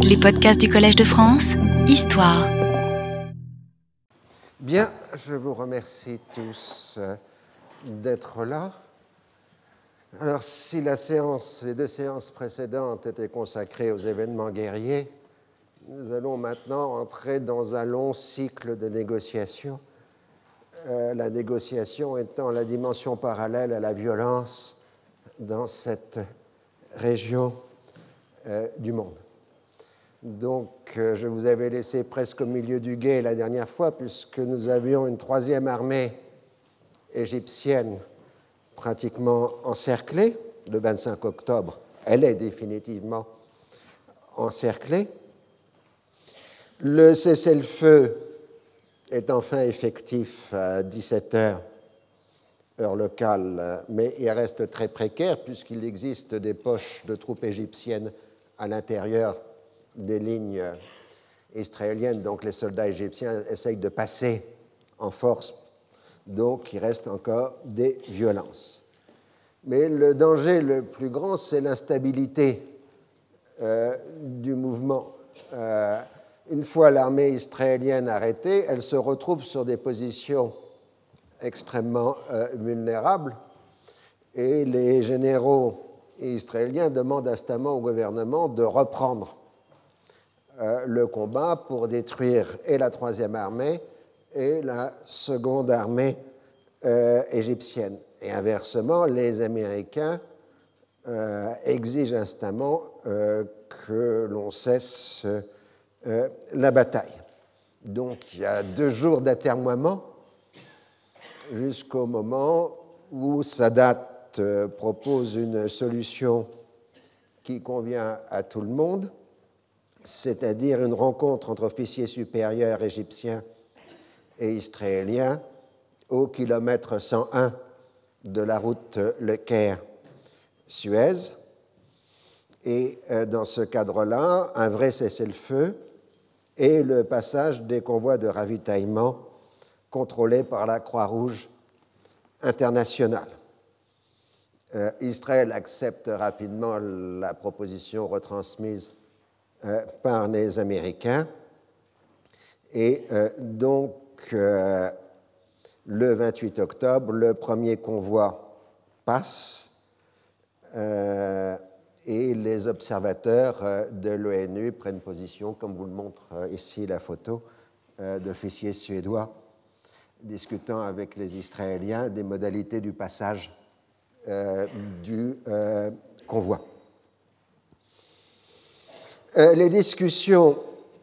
Les podcasts du Collège de France, Histoire. Bien, je vous remercie tous euh, d'être là. Alors, si la séance, les deux séances précédentes étaient consacrées aux événements guerriers, nous allons maintenant entrer dans un long cycle de négociations. Euh, la négociation étant la dimension parallèle à la violence dans cette région euh, du monde. Donc, euh, je vous avais laissé presque au milieu du guet la dernière fois, puisque nous avions une troisième armée égyptienne pratiquement encerclée. Le 25 octobre, elle est définitivement encerclée. Le cessez-le-feu est enfin effectif à 17 heures, heure locale, mais il reste très précaire puisqu'il existe des poches de troupes égyptiennes à l'intérieur des lignes israéliennes, donc les soldats égyptiens essayent de passer en force, donc il reste encore des violences. Mais le danger le plus grand, c'est l'instabilité euh, du mouvement. Euh, une fois l'armée israélienne arrêtée, elle se retrouve sur des positions extrêmement euh, vulnérables et les généraux israéliens demandent instamment au gouvernement de reprendre euh, le combat pour détruire et la troisième armée et la seconde armée euh, égyptienne. Et inversement, les Américains exigent instamment que l'on cesse euh, la bataille. Donc il y a deux jours d'atermoiement jusqu'au moment où Sadat euh, propose une solution qui convient à tout le monde, c'est-à-dire une rencontre entre officiers supérieurs égyptiens et israéliens au kilomètre 101 de la route Le Caire-Suez. Et euh, dans ce cadre-là, un vrai cessez-le-feu et le passage des convois de ravitaillement contrôlés par la Croix-Rouge internationale. Euh, Israël accepte rapidement la proposition retransmise par les Américains et euh, donc le 28 octobre, le premier convoi passe et les observateurs euh, de l'ONU prennent position, comme vous le montre euh, ici la photo euh, d'officiers suédois discutant avec les Israéliens des modalités du passage du convoi. Les discussions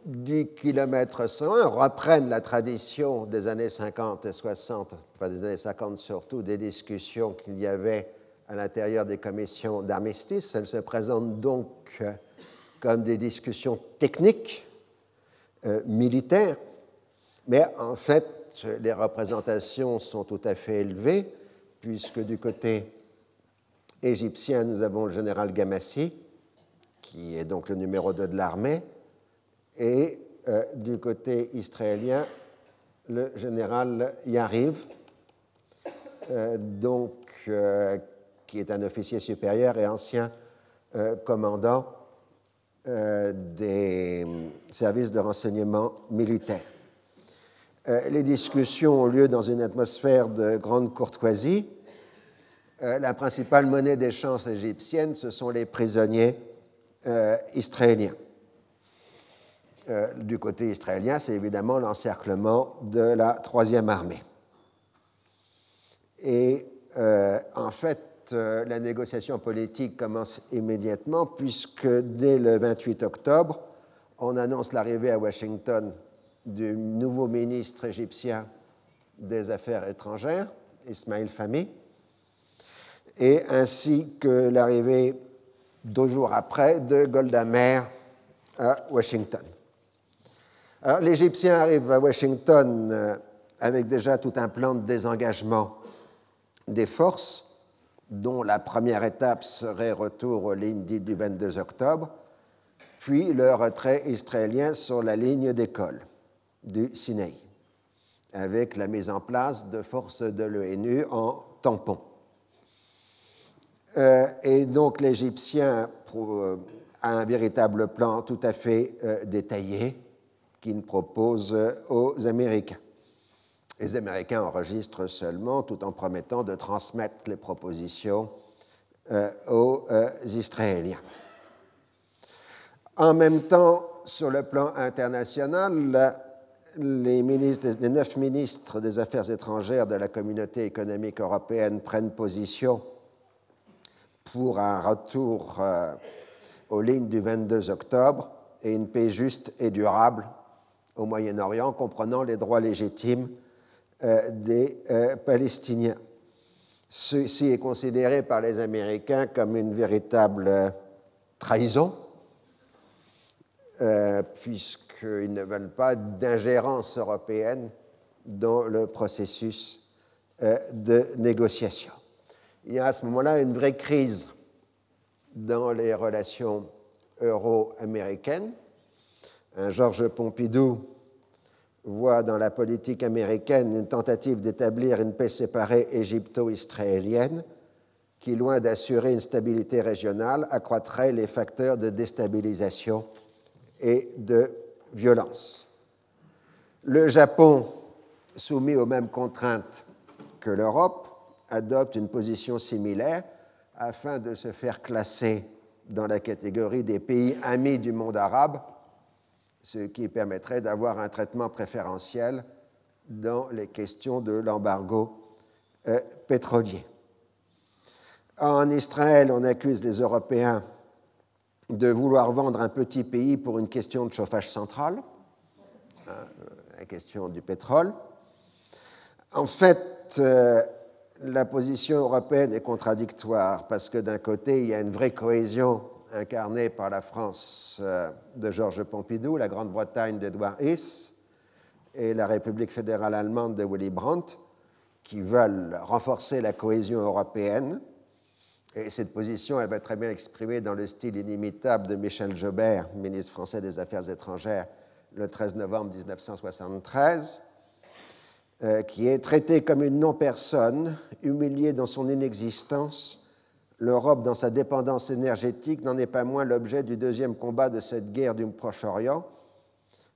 du kilomètre 101 reprennent la tradition des années 50 et 60, enfin des années 50 surtout, des discussions qu'il y avait à l'intérieur des commissions d'armistice. Elles se présentent donc euh, comme des discussions techniques, euh, militaires, mais en fait, les représentations sont tout à fait élevées, puisque du côté égyptien, nous avons le général Gamassi, qui est donc le numéro 2 de l'armée, et euh, du côté israélien, le général Yariv, donc, qui est un officier supérieur et ancien euh, commandant euh, des services de renseignement militaire. Euh, les discussions ont lieu dans une atmosphère de grande courtoisie. la principale monnaie d'échange égyptienne, ce sont les prisonniers israéliens. du côté israélien, c'est évidemment l'encerclement de la troisième armée. Et en fait, euh, la négociation politique commence immédiatement, puisque dès le 28 octobre, on annonce l'arrivée à Washington du nouveau ministre égyptien des Affaires étrangères, Ismail Fahmy, et ainsi que l'arrivée deux jours après de Golda Meir à Washington. Alors l'Égyptien arrive à Washington euh, avec déjà tout un plan de désengagement des forces dont la première étape serait retour aux lignes du 22 octobre, puis le retrait israélien sur la ligne d'école du Sinaï, avec la mise en place de forces de l'ONU en tampon. Euh, et donc l'Égyptien, euh, un véritable plan tout à fait euh, détaillé qu'il propose aux Américains. Les Américains enregistrent seulement tout en promettant de transmettre les propositions aux Israéliens. En même temps, sur le plan international, les neuf ministres des Affaires étrangères de la communauté économique européenne prennent position pour un retour euh, aux lignes du 22 octobre et une paix juste et durable au Moyen-Orient, comprenant les droits légitimes euh, des euh, Palestiniens. Ceci est considéré par les Américains comme une véritable trahison, puisqu'ils ne veulent pas d'ingérence européenne dans le processus de négociation il y a à ce moment-là une vraie crise dans les relations euro-américaines. Georges Pompidou voit dans la politique américaine une tentative d'établir une paix séparée égypto-israélienne qui, loin d'assurer une stabilité régionale, accroîtrait les facteurs de déstabilisation et de violence. Le Japon, soumis aux mêmes contraintes que l'Europe, adopte une position similaire afin de se faire classer dans la catégorie des pays amis du monde arabe, ce qui permettrait d'avoir un traitement préférentiel dans les questions de l'embargo euh, pétrolier. En Israël, on accuse les Européens de vouloir vendre un petit pays pour une question de chauffage central, hein, la question du pétrole. En fait, euh, la position européenne est contradictoire parce que d'un côté, il y a une vraie cohésion incarnée par la France euh, de Georges Pompidou, la Grande-Bretagne d'Edouard Hess et la République fédérale allemande de Willy Brandt, qui veulent renforcer la cohésion européenne. Et cette position, elle va très bien exprimée dans le style inimitable de Michel Jobert, ministre français des Affaires étrangères, le 13 novembre 1973 euh, qui est traité comme une non-personne, humiliée dans son inexistence. L'Europe, dans sa dépendance énergétique, n'en est pas moins l'objet du deuxième combat de cette guerre du Proche-Orient,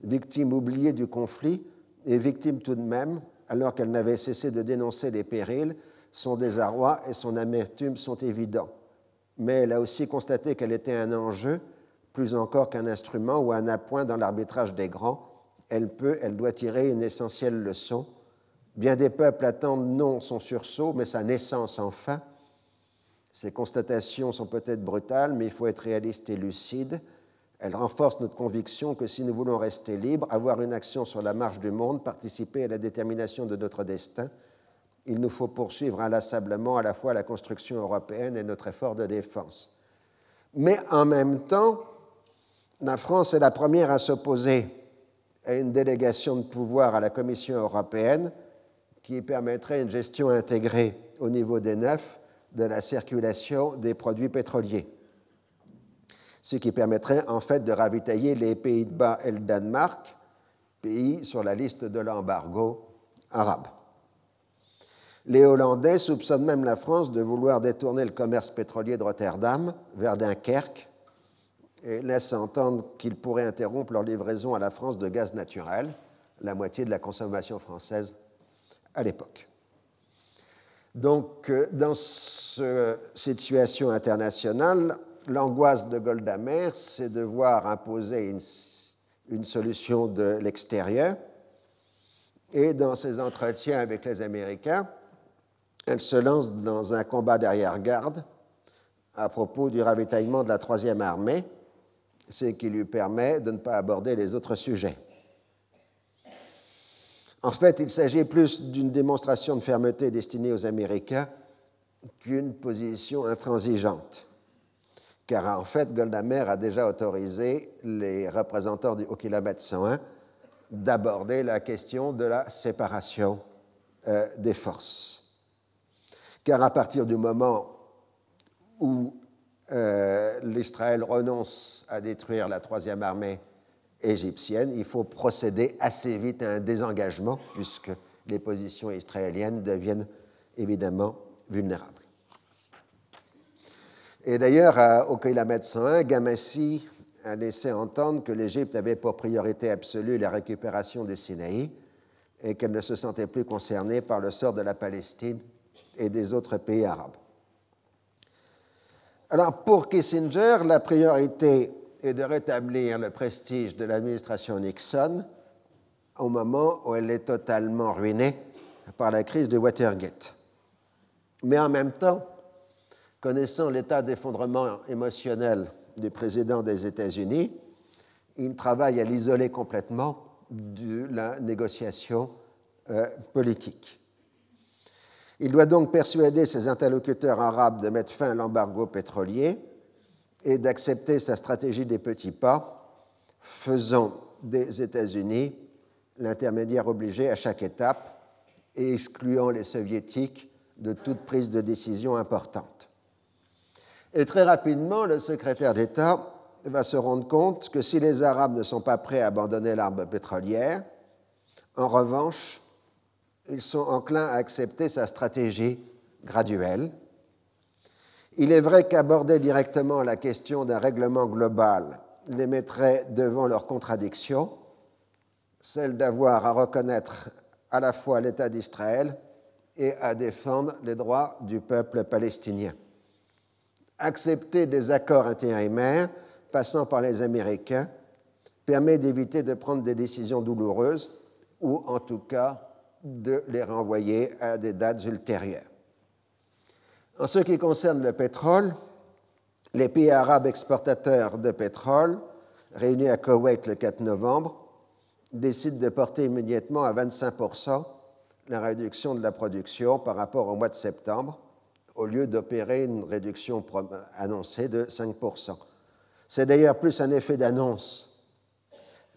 victime oubliée du conflit et victime tout de même, alors qu'elle n'avait cessé de dénoncer les périls, son désarroi et son amertume sont évidents. Mais elle a aussi constaté qu'elle était un enjeu, plus encore qu'un instrument ou un appoint dans l'arbitrage des grands. Elle peut, elle doit tirer une essentielle leçon Bien des peuples attendent non son sursaut, mais sa naissance enfin. Ces constatations sont peut-être brutales, mais il faut être réaliste et lucide. Elles renforcent notre conviction que si nous voulons rester libres, avoir une action sur la marche du monde, participer à la détermination de notre destin, il nous faut poursuivre inlassablement à la fois la construction européenne et notre effort de défense. Mais en même temps, la France est la première à s'opposer à une délégation de pouvoir à la Commission européenne qui permettrait une gestion intégrée au niveau des neufs de la circulation des produits pétroliers, ce qui permettrait en fait de ravitailler les Pays-Bas et le Danemark, pays sur la liste de l'embargo arabe. Les Hollandais soupçonnent même la France de vouloir détourner le commerce pétrolier de Rotterdam vers Dunkerque et laissent entendre qu'ils pourraient interrompre leur livraison à la France de gaz naturel, la moitié de la consommation française à l'époque. Donc, euh, dans cette situation internationale, l'angoisse de Golda Meir, c'est de voir imposer une, une solution de l'extérieur. Et dans ses entretiens avec les Américains, elle se lance dans un combat d'arrière-garde à propos du ravitaillement de la troisième armée, ce qui lui permet de ne pas aborder les autres sujets. En fait, il s'agit plus d'une démonstration de fermeté destinée aux Américains qu'une position intransigeante. Car en fait, Golda Meir a déjà autorisé les représentants du, au kilomètre 101 d'aborder la question de la séparation euh, des forces. Car à partir du moment où euh, l'Israël renonce à détruire la troisième armée égyptienne, il faut procéder assez vite à un désengagement puisque les positions israéliennes deviennent évidemment vulnérables. Et d'ailleurs, au kilomètre 101, Gamassi a laissé entendre que l'Égypte avait pour priorité absolue la récupération du Sinaï et qu'elle ne se sentait plus concernée par le sort de la Palestine et des autres pays arabes. Alors pour Kissinger, la priorité est de rétablir le prestige de l'administration Nixon au moment où elle est totalement ruinée par la crise de Watergate. Mais en même temps, connaissant l'état d'effondrement émotionnel du président des États-Unis, il travaille à l'isoler complètement de la négociation euh, politique. Il doit donc persuader ses interlocuteurs arabes de mettre fin à l'embargo pétrolier et d'accepter sa stratégie des petits pas, faisant des États-Unis l'intermédiaire obligé à chaque étape et excluant les soviétiques de toute prise de décision importante. Et très rapidement, le secrétaire d'État va se rendre compte que si les Arabes ne sont pas prêts à abandonner l'arme pétrolière, en revanche, ils sont enclins à accepter sa stratégie graduelle. Il est vrai qu'aborder directement la question d'un règlement global les mettrait devant leur contradiction, celle d'avoir à reconnaître à la fois l'État d'Israël et à défendre les droits du peuple palestinien. Accepter des accords intérimaires passant par les Américains permet d'éviter de prendre des décisions douloureuses ou en tout cas de les renvoyer à des dates ultérieures. En ce qui concerne le pétrole, les pays arabes exportateurs de pétrole, réunis à Koweït le 4 novembre, décident de porter immédiatement à 25% la réduction de la production par rapport au mois de septembre, au lieu d'opérer une réduction annoncée de 5% C'est d'ailleurs plus un effet d'annonce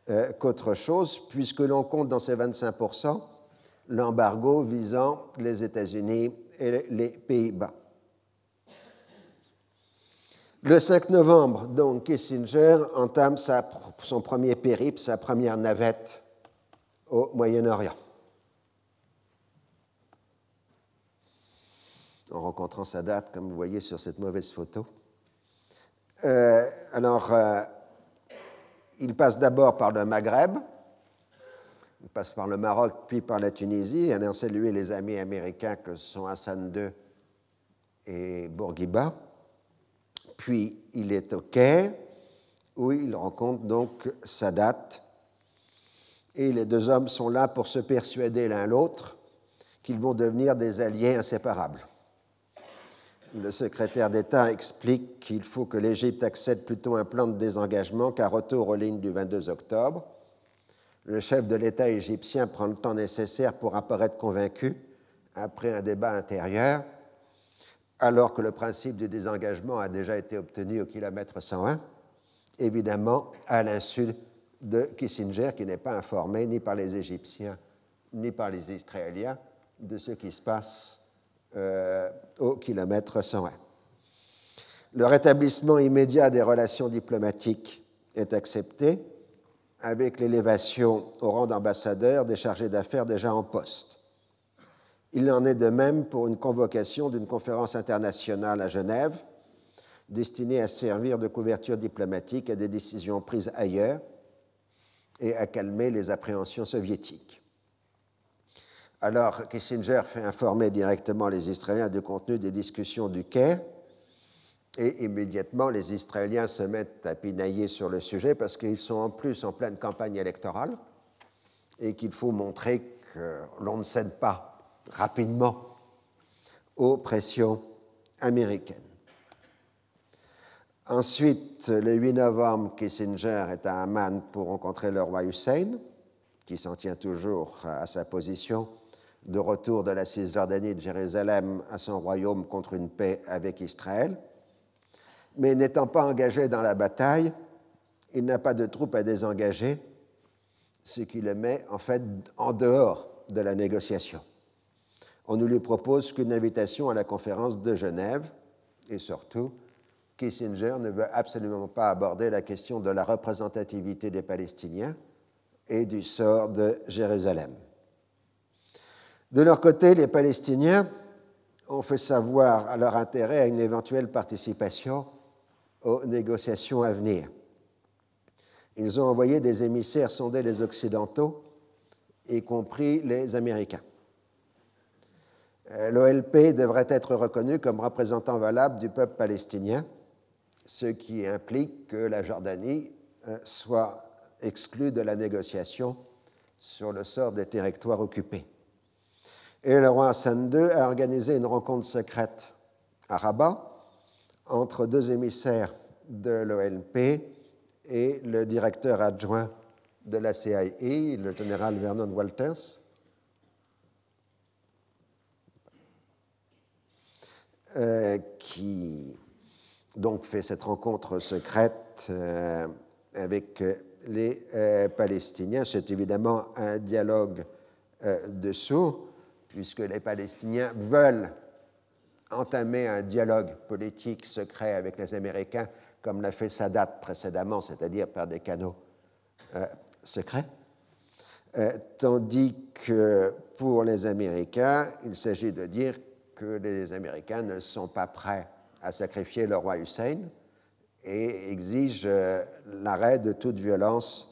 euh, qu'autre chose, puisque l'on compte dans ces 25% l'embargo visant les États-Unis et les Pays-Bas. Le 5 novembre, donc, Kissinger entame son premier périple, sa première navette au Moyen-Orient. En rencontrant sa date, comme vous voyez sur cette mauvaise photo. Euh, alors, euh, il passe d'abord par le Maghreb, il passe par le Maroc, puis par la Tunisie, en salué les amis américains que sont Hassan II et Bourguiba. Puis il est au Caire, où il rencontre donc Sadat. Et les deux hommes sont là pour se persuader l'un l'autre qu'ils vont devenir des alliés inséparables. Le secrétaire d'État explique qu'il faut que l'Égypte accède plutôt à un plan de désengagement qu'un retour aux lignes du 22 octobre le chef de l'État égyptien prend le temps nécessaire pour apparaître convaincu après un débat intérieur, alors que le principe du désengagement a déjà été obtenu au kilomètre 101, évidemment à l'insu de Kissinger, qui n'est pas informé ni par les Égyptiens ni par les Israéliens de ce qui se passe euh, au kilomètre 101. Le rétablissement immédiat des relations diplomatiques est accepté, avec l'élévation au rang d'ambassadeur des chargés d'affaires déjà en poste. Il en est de même pour une convocation d'une conférence internationale à Genève destinée à servir de couverture diplomatique à des décisions prises ailleurs et à calmer les appréhensions soviétiques. Alors Kissinger fait informer directement les Israéliens du contenu des discussions du Caire et immédiatement, les Israéliens se mettent à pinailler sur le sujet parce qu'ils sont en plus en pleine campagne électorale et qu'il faut montrer que l'on ne cède pas rapidement aux pressions américaines. Ensuite, le 8 novembre, Kissinger est à Amman pour rencontrer le roi Hussein, qui s'en tient toujours à sa position de retour de la Cisjordanie de Jérusalem à son royaume contre une paix avec Israël mais n'étant pas engagé dans la bataille, il n'a pas de troupes à désengager, ce qui le met en fait en dehors de la négociation. On ne lui propose qu'une invitation à la conférence de Genève, et surtout, Kissinger ne veut absolument pas aborder la question de la représentativité des Palestiniens et du sort de Jérusalem. De leur côté, les Palestiniens ont fait savoir leur intérêt à une éventuelle participation aux négociations à venir. Ils ont envoyé des émissaires sonder les Occidentaux, y compris les Américains. Euh, L'OLP devrait être reconnu comme représentant valable du peuple palestinien, ce qui implique que la Jordanie euh, soit exclue de la négociation sur le sort des territoires occupés. Et le roi Hassan II a organisé une rencontre secrète à Rabat entre deux émissaires de l'OLP et le directeur adjoint de la CIA, le général Vernon Walters, euh, qui donc fait cette rencontre secrète euh, avec les euh, Palestiniens. C'est évidemment un dialogue de sourds, puisque les Palestiniens veulent entamer un dialogue politique secret avec les Américains, comme l'a fait Sadat précédemment, c'est-à-dire par des canaux secrets, tandis que pour les Américains, il s'agit de dire que les Américains ne sont pas prêts à sacrifier le roi Hussein et exigent euh, l'arrêt de toute violence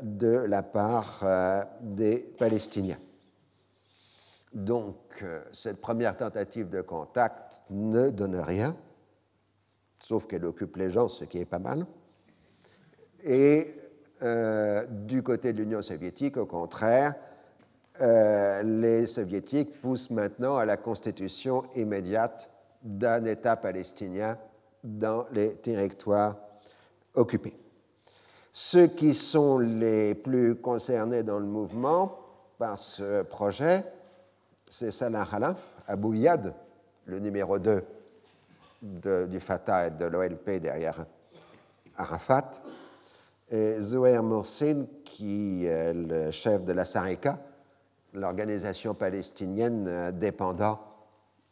de la part des Palestiniens. Donc, euh, cette première tentative de contact ne donne rien, sauf qu'elle occupe les gens, ce qui est pas mal. Et euh, du côté de l'Union soviétique, au contraire, euh, les soviétiques poussent maintenant à la constitution immédiate d'un État palestinien dans les territoires occupés. Ceux qui sont les plus concernés dans le mouvement par ce projet c'est Salah Khalaf, Abou Yad, le numéro 2 du Fatah et de l'OLP derrière Arafat, et Zouair Morsin, qui est le chef de la Sarika, l'organisation palestinienne dépendant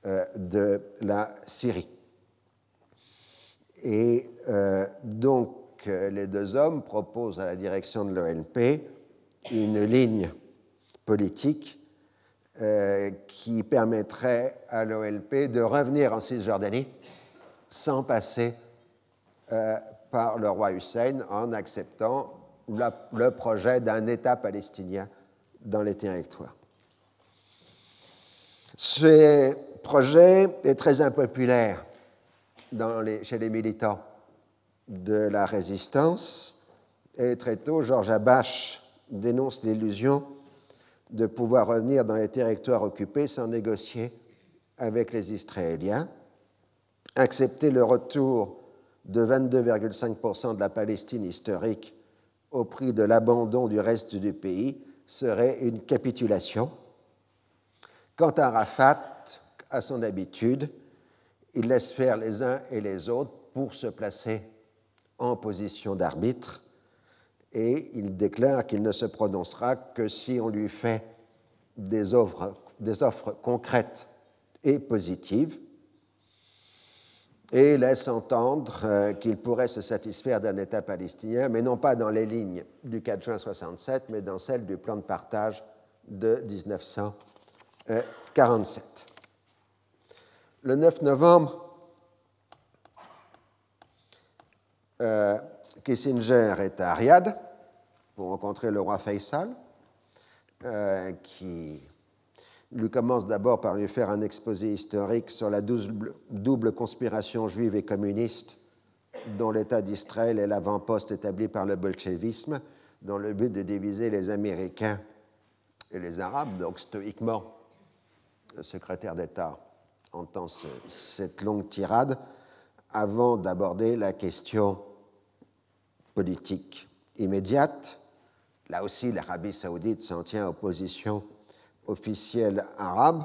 euh, de la Syrie. Et euh, donc, les deux hommes proposent à la direction de l'OLP une ligne politique euh, qui permettrait à l'OLP de revenir en Cisjordanie sans passer euh, par le roi Hussein en acceptant le projet d'un État palestinien dans les territoires. Ce projet est très impopulaire chez les militants de la résistance et très tôt, Georges Abache dénonce l'illusion de pouvoir revenir dans les territoires occupés sans négocier avec les Israéliens, accepter le retour de 22,5% de la Palestine historique au prix de l'abandon du reste du pays serait une capitulation. Quant à Rafat, à son habitude, il laisse faire les uns et les autres pour se placer en position d'arbitre et il déclare qu'il ne se prononcera que si on lui fait des offres, des offres concrètes et positives, et laisse entendre euh, qu'il pourrait se satisfaire d'un État palestinien, mais non pas dans les lignes du 4 juin 67, mais dans celles du plan de partage de 1947. Le 9 novembre, euh, Kissinger est à Riyad pour rencontrer le roi Faisal, euh, qui lui commence d'abord par lui faire un exposé historique sur la double, conspiration juive et communiste dont l'État d'Israël est l'avant-poste établi par le bolchevisme dans le but de diviser les Américains et les Arabes. Donc stoïquement, le secrétaire d'État entend cette longue tirade avant d'aborder la question politique immédiate. Là aussi, l'Arabie saoudite s'en tient aux positions officielles arabes,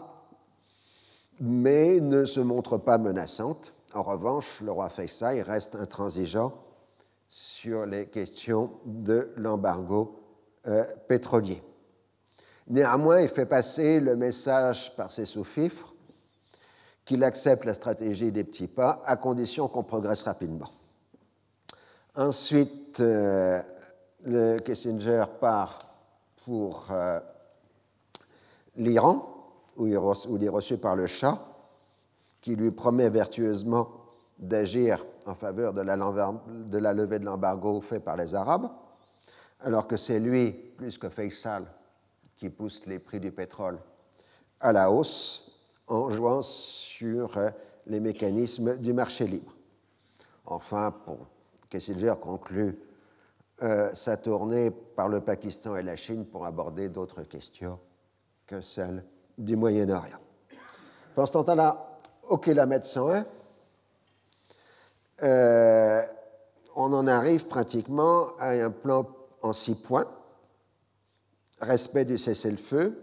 mais ne se montre pas menaçante. En revanche, le roi Faisal reste intransigeant sur les questions de l'embargo euh, pétrolier. Néanmoins, il fait passer le message par ses sous-fifres qu'il accepte la stratégie des petits pas à condition qu'on progresse rapidement. Ensuite, euh, le Kissinger part pour euh, l'Iran, où, il est reçu par le Shah, qui lui promet vertueusement d'agir en faveur de la, de la levée de l'embargo fait par les Arabes, alors que c'est lui, plus que Faisal, qui pousse les prix du pétrole à la hausse en jouant sur euh, les mécanismes du marché libre. Enfin, pour Kissinger conclut euh, sa tournée par le Pakistan et la Chine pour aborder d'autres questions que celles du Moyen-Orient. Ce temps-là, au kilomètre 101, euh, on en arrive pratiquement à un plan en six points. Respect du cessez-le-feu,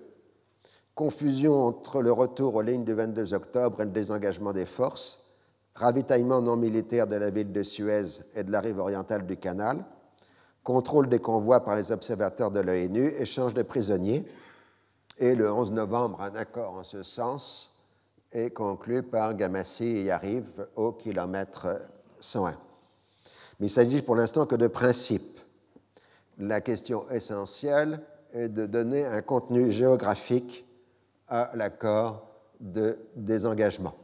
confusion entre le retour aux lignes du 22 octobre et le désengagement des forces, ravitaillement non militaire de la ville de Suez et de la rive orientale du canal, contrôle des convois par les observateurs de l'ONU, échange de prisonniers, et le 11 novembre, un accord en ce sens est conclu par Gamassi et Yariv au kilomètre 101. Mais il s'agit pour l'instant que de principes. La question essentielle est de donner un contenu géographique à l'accord de désengagement.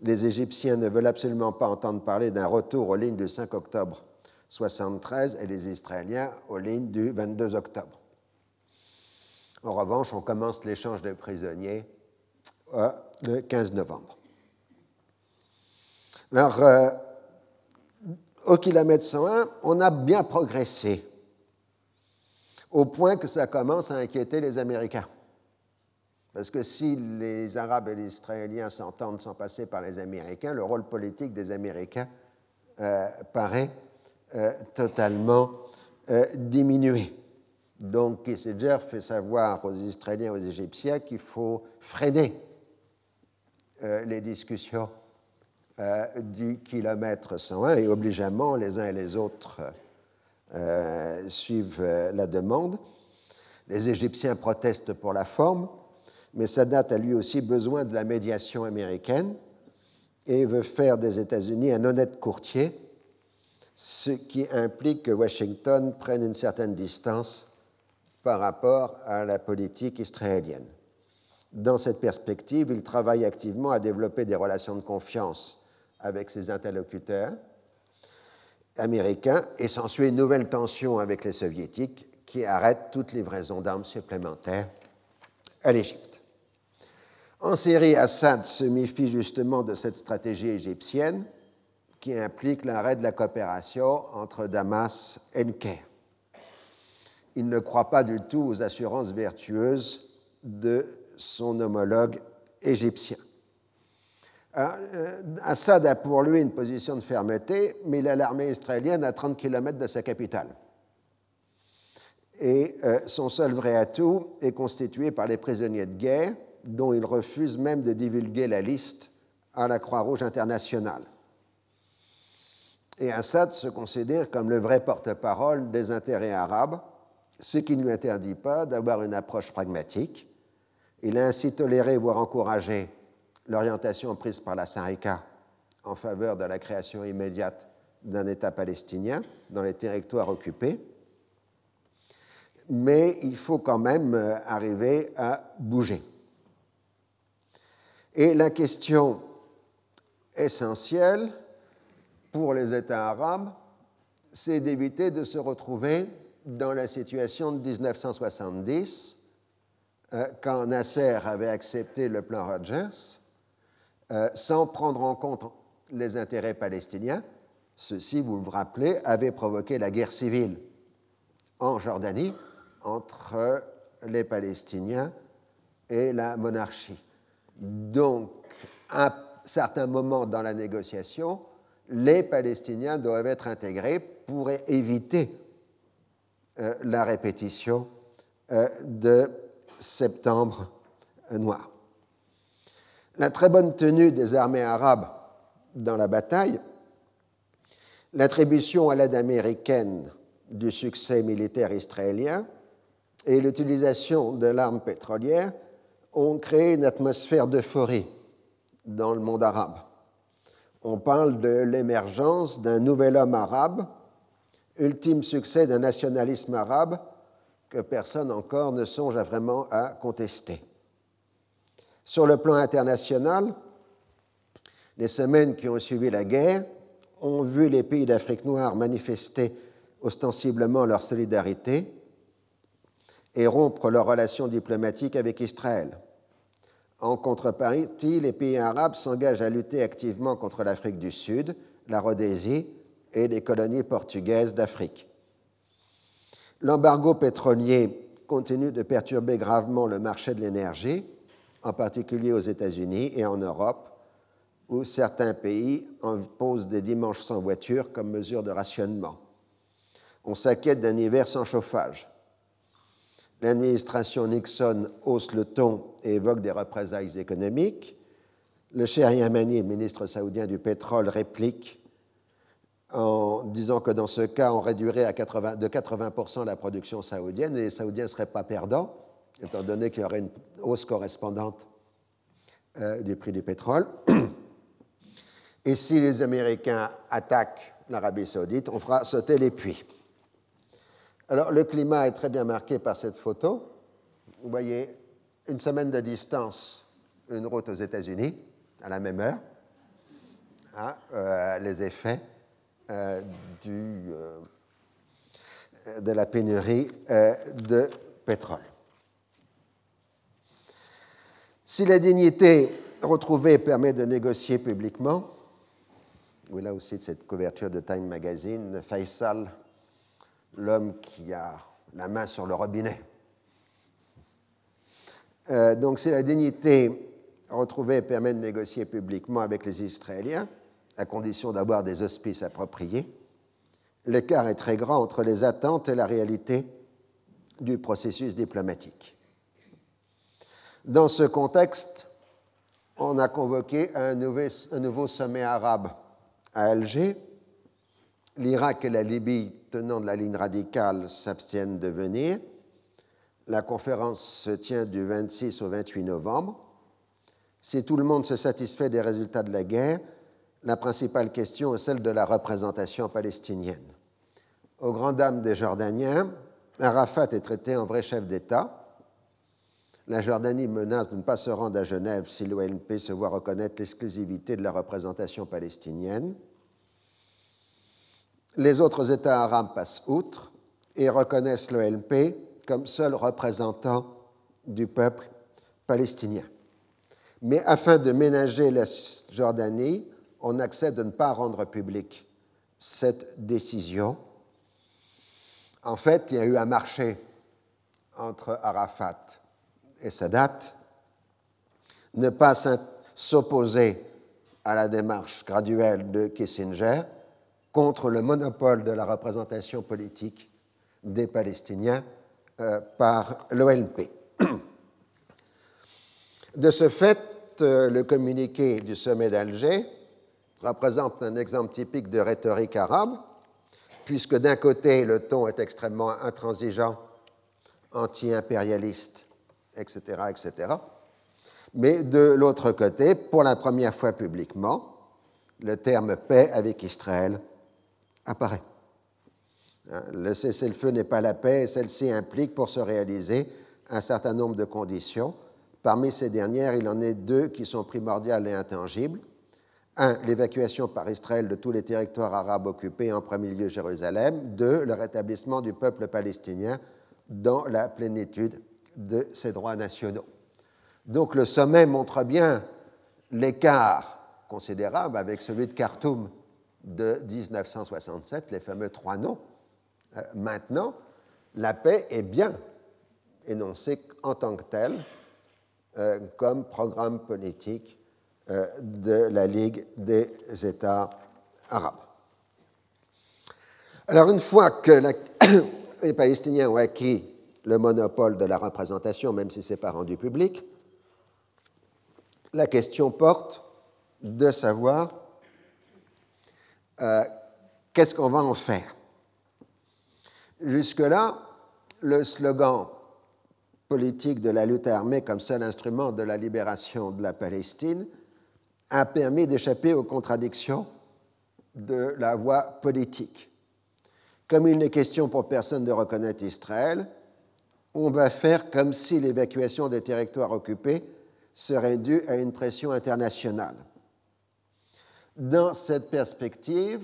Les Égyptiens ne veulent absolument pas entendre parler d'un retour aux lignes du 5 octobre 73 et les Israéliens aux lignes du 22 octobre. En revanche, on commence l'échange de prisonniers euh, le 15 novembre. Alors, euh, au kilomètre 101, on a bien progressé, au point que ça commence à inquiéter les Américains. Parce que si les Arabes et les Israéliens s'entendent sans passer par les Américains, le rôle politique des Américains euh, paraît totalement diminué. Donc Kissinger fait savoir aux Israéliens et aux Égyptiens qu'il faut freiner les discussions du kilomètre 101 et obligeamment les uns et les autres suivent la demande. Les Égyptiens protestent pour la forme, mais Sadat a lui aussi besoin de la médiation américaine et veut faire des États-Unis un honnête courtier, ce qui implique que Washington prenne une certaine distance par rapport à la politique israélienne. Dans cette perspective, il travaille activement à développer des relations de confiance avec ses interlocuteurs américains et s'ensuit une nouvelle tension avec les soviétiques qui arrête toute livraison d'armes supplémentaires à l'Égypte. En Syrie, Assad se méfie justement de cette stratégie égyptienne qui implique l'arrêt de la coopération entre Damas et Caire. Il ne croit pas du tout aux assurances vertueuses de son homologue égyptien. Euh, Assad a pour lui une position de fermeté, mais il a l'armée israélienne à 30 km de sa capitale. Et euh, son seul vrai atout est constitué par les prisonniers de guerre dont il refuse même de divulguer la liste à la Croix-Rouge internationale. Et Assad se considère comme le vrai porte-parole des intérêts arabes, ce qui ne lui interdit pas d'avoir une approche pragmatique. Il a ainsi toléré, voire encouragé, l'orientation prise par la Sarika en faveur de la création immédiate d'un État palestinien dans les territoires occupés. Mais il faut quand même euh, arriver à bouger. Et la question essentielle pour les États arabes, c'est d'éviter de se retrouver dans la situation de 1970, euh, quand Nasser avait accepté le plan Rogers, euh, sans prendre en compte les intérêts palestiniens. Ceci, vous vous rappelez, avait provoqué la guerre civile en Jordanie entre les Palestiniens et la monarchie. Donc, à un certain moment dans la négociation, les Palestiniens doivent être intégrés pour éviter euh, la répétition euh, de septembre noir. La très bonne tenue des armées arabes dans la bataille, l'attribution à l'aide américaine du succès militaire israélien et l'utilisation de l'arme pétrolière ont créé une atmosphère d'euphorie dans le monde arabe. On parle de l'émergence d'un nouvel homme arabe, ultime succès d'un nationalisme arabe que personne encore ne songe à vraiment à contester. Sur le plan international, Les semaines qui ont suivi la guerre ont vu les pays d'Afrique noire manifester ostensiblement leur solidarité et rompre leurs relations diplomatiques avec Israël. En contrepartie, les pays arabes s'engagent à lutter activement contre l'Afrique du Sud, la Rhodésie et les colonies portugaises d'Afrique. L'embargo pétrolier continue de perturber gravement le marché de l'énergie, en particulier aux États-Unis et en Europe, où certains pays imposent des dimanches sans voiture comme mesure de rationnement. On s'inquiète d'un hiver sans chauffage. L'administration Nixon hausse le ton et évoque des représailles économiques. Le cher Yamani, ministre saoudien du pétrole, réplique en disant que dans ce cas, on réduirait à 80, de 80% la production saoudienne et les Saoudiens ne seraient pas perdants, étant donné qu'il y aurait une hausse correspondante euh, du prix du pétrole. Et si les Américains attaquent l'Arabie saoudite, on fera sauter les puits. Alors le climat est très bien marqué par cette photo. Vous voyez une semaine de distance, une route aux États-Unis, à la même heure. Hein, euh, les effets euh, euh, de la pénurie de pétrole. Si la dignité retrouvée permet de négocier publiquement, oui, là aussi cette couverture de Time Magazine, Faisal, l'homme qui a la main sur le robinet. Euh, donc si la dignité retrouvée permet de négocier publiquement avec les Israéliens, à condition d'avoir des hospices appropriés, l'écart est très grand entre les attentes et la réalité du processus diplomatique. Dans ce contexte, on a convoqué un nouveau sommet arabe à Alger, l'Irak et la Libye, tenant de la ligne radicale, s'abstiennent de venir. La conférence se tient du 26 au 28 novembre. Si tout le monde se satisfait des résultats de la guerre, la principale question est celle de la représentation palestinienne. Aux grandes dames des Jordaniens, Arafat est traité en vrai chef d'État. La Jordanie menace de ne pas se rendre à Genève si l'OLP se voit reconnaître l'exclusivité de la représentation palestinienne. Les autres États arabes passent outre et reconnaissent l'OLP comme seul représentant du peuple palestinien. Mais afin de ménager la Jordanie, on accepte de ne pas rendre publique cette décision. En fait, il y a eu un marché entre Arafat et Sadat, ne pas s'opposer à la démarche graduelle de Kissinger, contre le monopole de la représentation politique des Palestiniens euh, par l'OLP. De ce fait, euh, le communiqué du sommet d'Alger représente un exemple typique de rhétorique arabe, puisque d'un côté, le ton est extrêmement intransigeant, anti-impérialiste, etc., etc., mais de l'autre côté, pour la première fois publiquement, le terme paix avec Israël apparaît. Hein, le cessez-le-feu n'est pas la paix et celle-ci implique pour se réaliser un certain nombre de conditions. Parmi ces dernières, il en est deux qui sont primordiales et intangibles. Un, l'évacuation par Israël de tous les territoires arabes occupés, en premier lieu Jérusalem. Deux, le rétablissement du peuple palestinien dans la plénitude de ses droits nationaux. Donc le sommet montre bien l'écart considérable avec celui de Khartoum de 1967, les fameux trois noms. Euh, maintenant, la paix est bien énoncée en tant que telle euh, comme programme politique de la Ligue des États arabes. Alors une fois que les Palestiniens ont acquis le monopole de la représentation, même si ce n'est pas rendu public, la question porte de savoir euh, qu'est-ce qu'on va en faire Jusque-là, le slogan politique de la lutte armée comme seul instrument de la libération de la Palestine a permis d'échapper aux contradictions de la voie politique. Comme il n'est question pour personne de reconnaître Israël, on va faire comme si l'évacuation des territoires occupés serait due à une pression internationale. Dans cette perspective,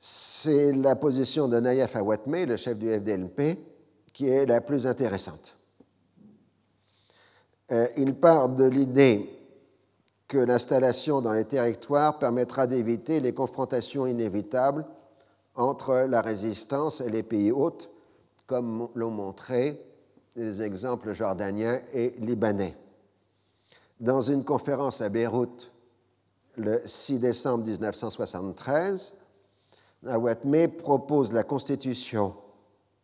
c'est la position de Naïef Awatmeh, le chef du FDLP, qui est la plus intéressante. Euh, il part de l'idée que l'installation dans les territoires permettra d'éviter les confrontations inévitables entre la résistance et les pays hôtes, comme l'ont montré les exemples jordaniens et libanais. Dans une conférence à Beyrouth le 6 décembre 1973, Nawatme propose la constitution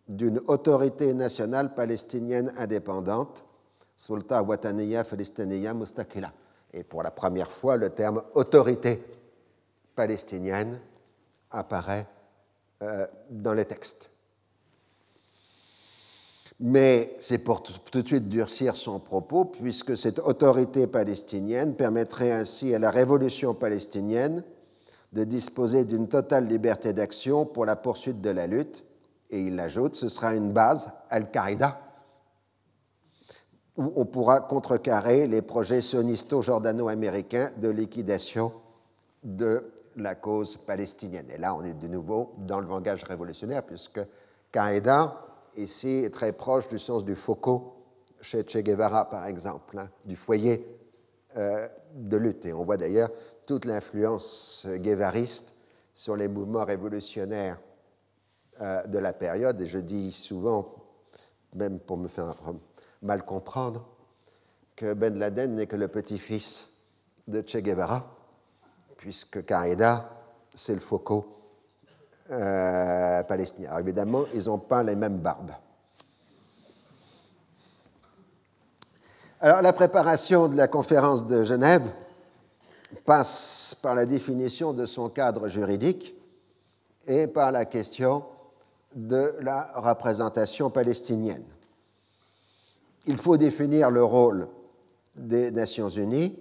d'une autorité nationale palestinienne indépendante, Sulta Wataniya Falistiniya Mustakila. Et pour la première fois, le terme autorité palestinienne apparaît euh, dans les textes. Mais c'est pour tout de suite durcir son propos, puisque cette autorité palestinienne permettrait ainsi à la révolution palestinienne de disposer d'une totale liberté d'action pour la poursuite de la lutte. Et il ajoute, ce sera une base, Al-Qaïda, où on pourra contrecarrer les projets sionisto-jordano-américains de liquidation de la cause palestinienne. Et là, on est de nouveau dans le langage révolutionnaire, puisque Qaïda ici est très proche du sens du Foucault chez Che Guevara, par exemple, hein, du foyer euh, de lutte. Et on voit d'ailleurs toute l'influence guévariste sur les mouvements révolutionnaires euh, de la période. Et je dis souvent, même pour me faire mal comprendre, que Ben Laden n'est que le petit-fils de Che Guevara, puisque Qaïda, c'est le Foucault euh, palestinien. Alors évidemment, ils n'ont pas les mêmes barbes. Alors la préparation de la conférence de Genève passe par la définition de son cadre juridique et par la question de la représentation palestinienne. Il faut définir le rôle des Nations Unies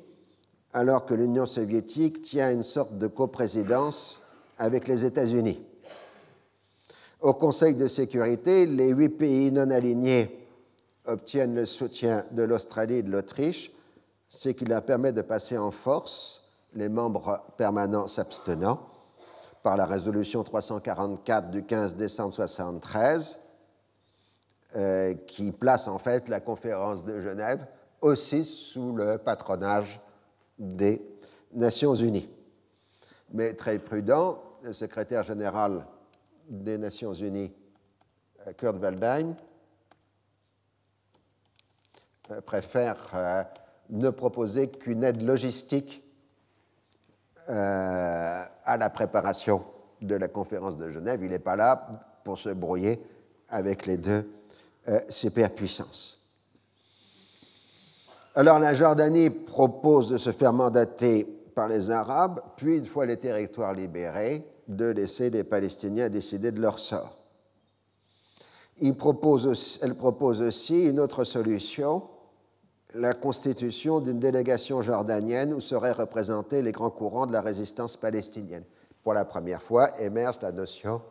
alors que l'Union soviétique tient une sorte de coprésidence avec les États-Unis. Au Conseil de sécurité, les huit pays non alignés obtiennent le soutien de l'Australie et de l'Autriche, ce qui leur permet de passer en force, les membres permanents s'abstenant, par la résolution 344 du 15 décembre 1973, euh, qui place en fait la conférence de Genève aussi sous le patronage des Nations Unies. Mais très prudent, le secrétaire général des Nations Unies, euh, Kurt Waldheim, euh, préfère ne proposer qu'une aide logistique à la préparation de la conférence de Genève. Il n'est pas là pour se brouiller avec les deux superpuissances. Alors la Jordanie propose de se faire mandater par les Arabes, puis une fois les territoires libérés, de laisser les Palestiniens décider de leur sort. elle propose aussi une autre solution, la constitution d'une délégation jordanienne où seraient représentés les grands courants de la résistance palestinienne. Pour la première fois émerge la notion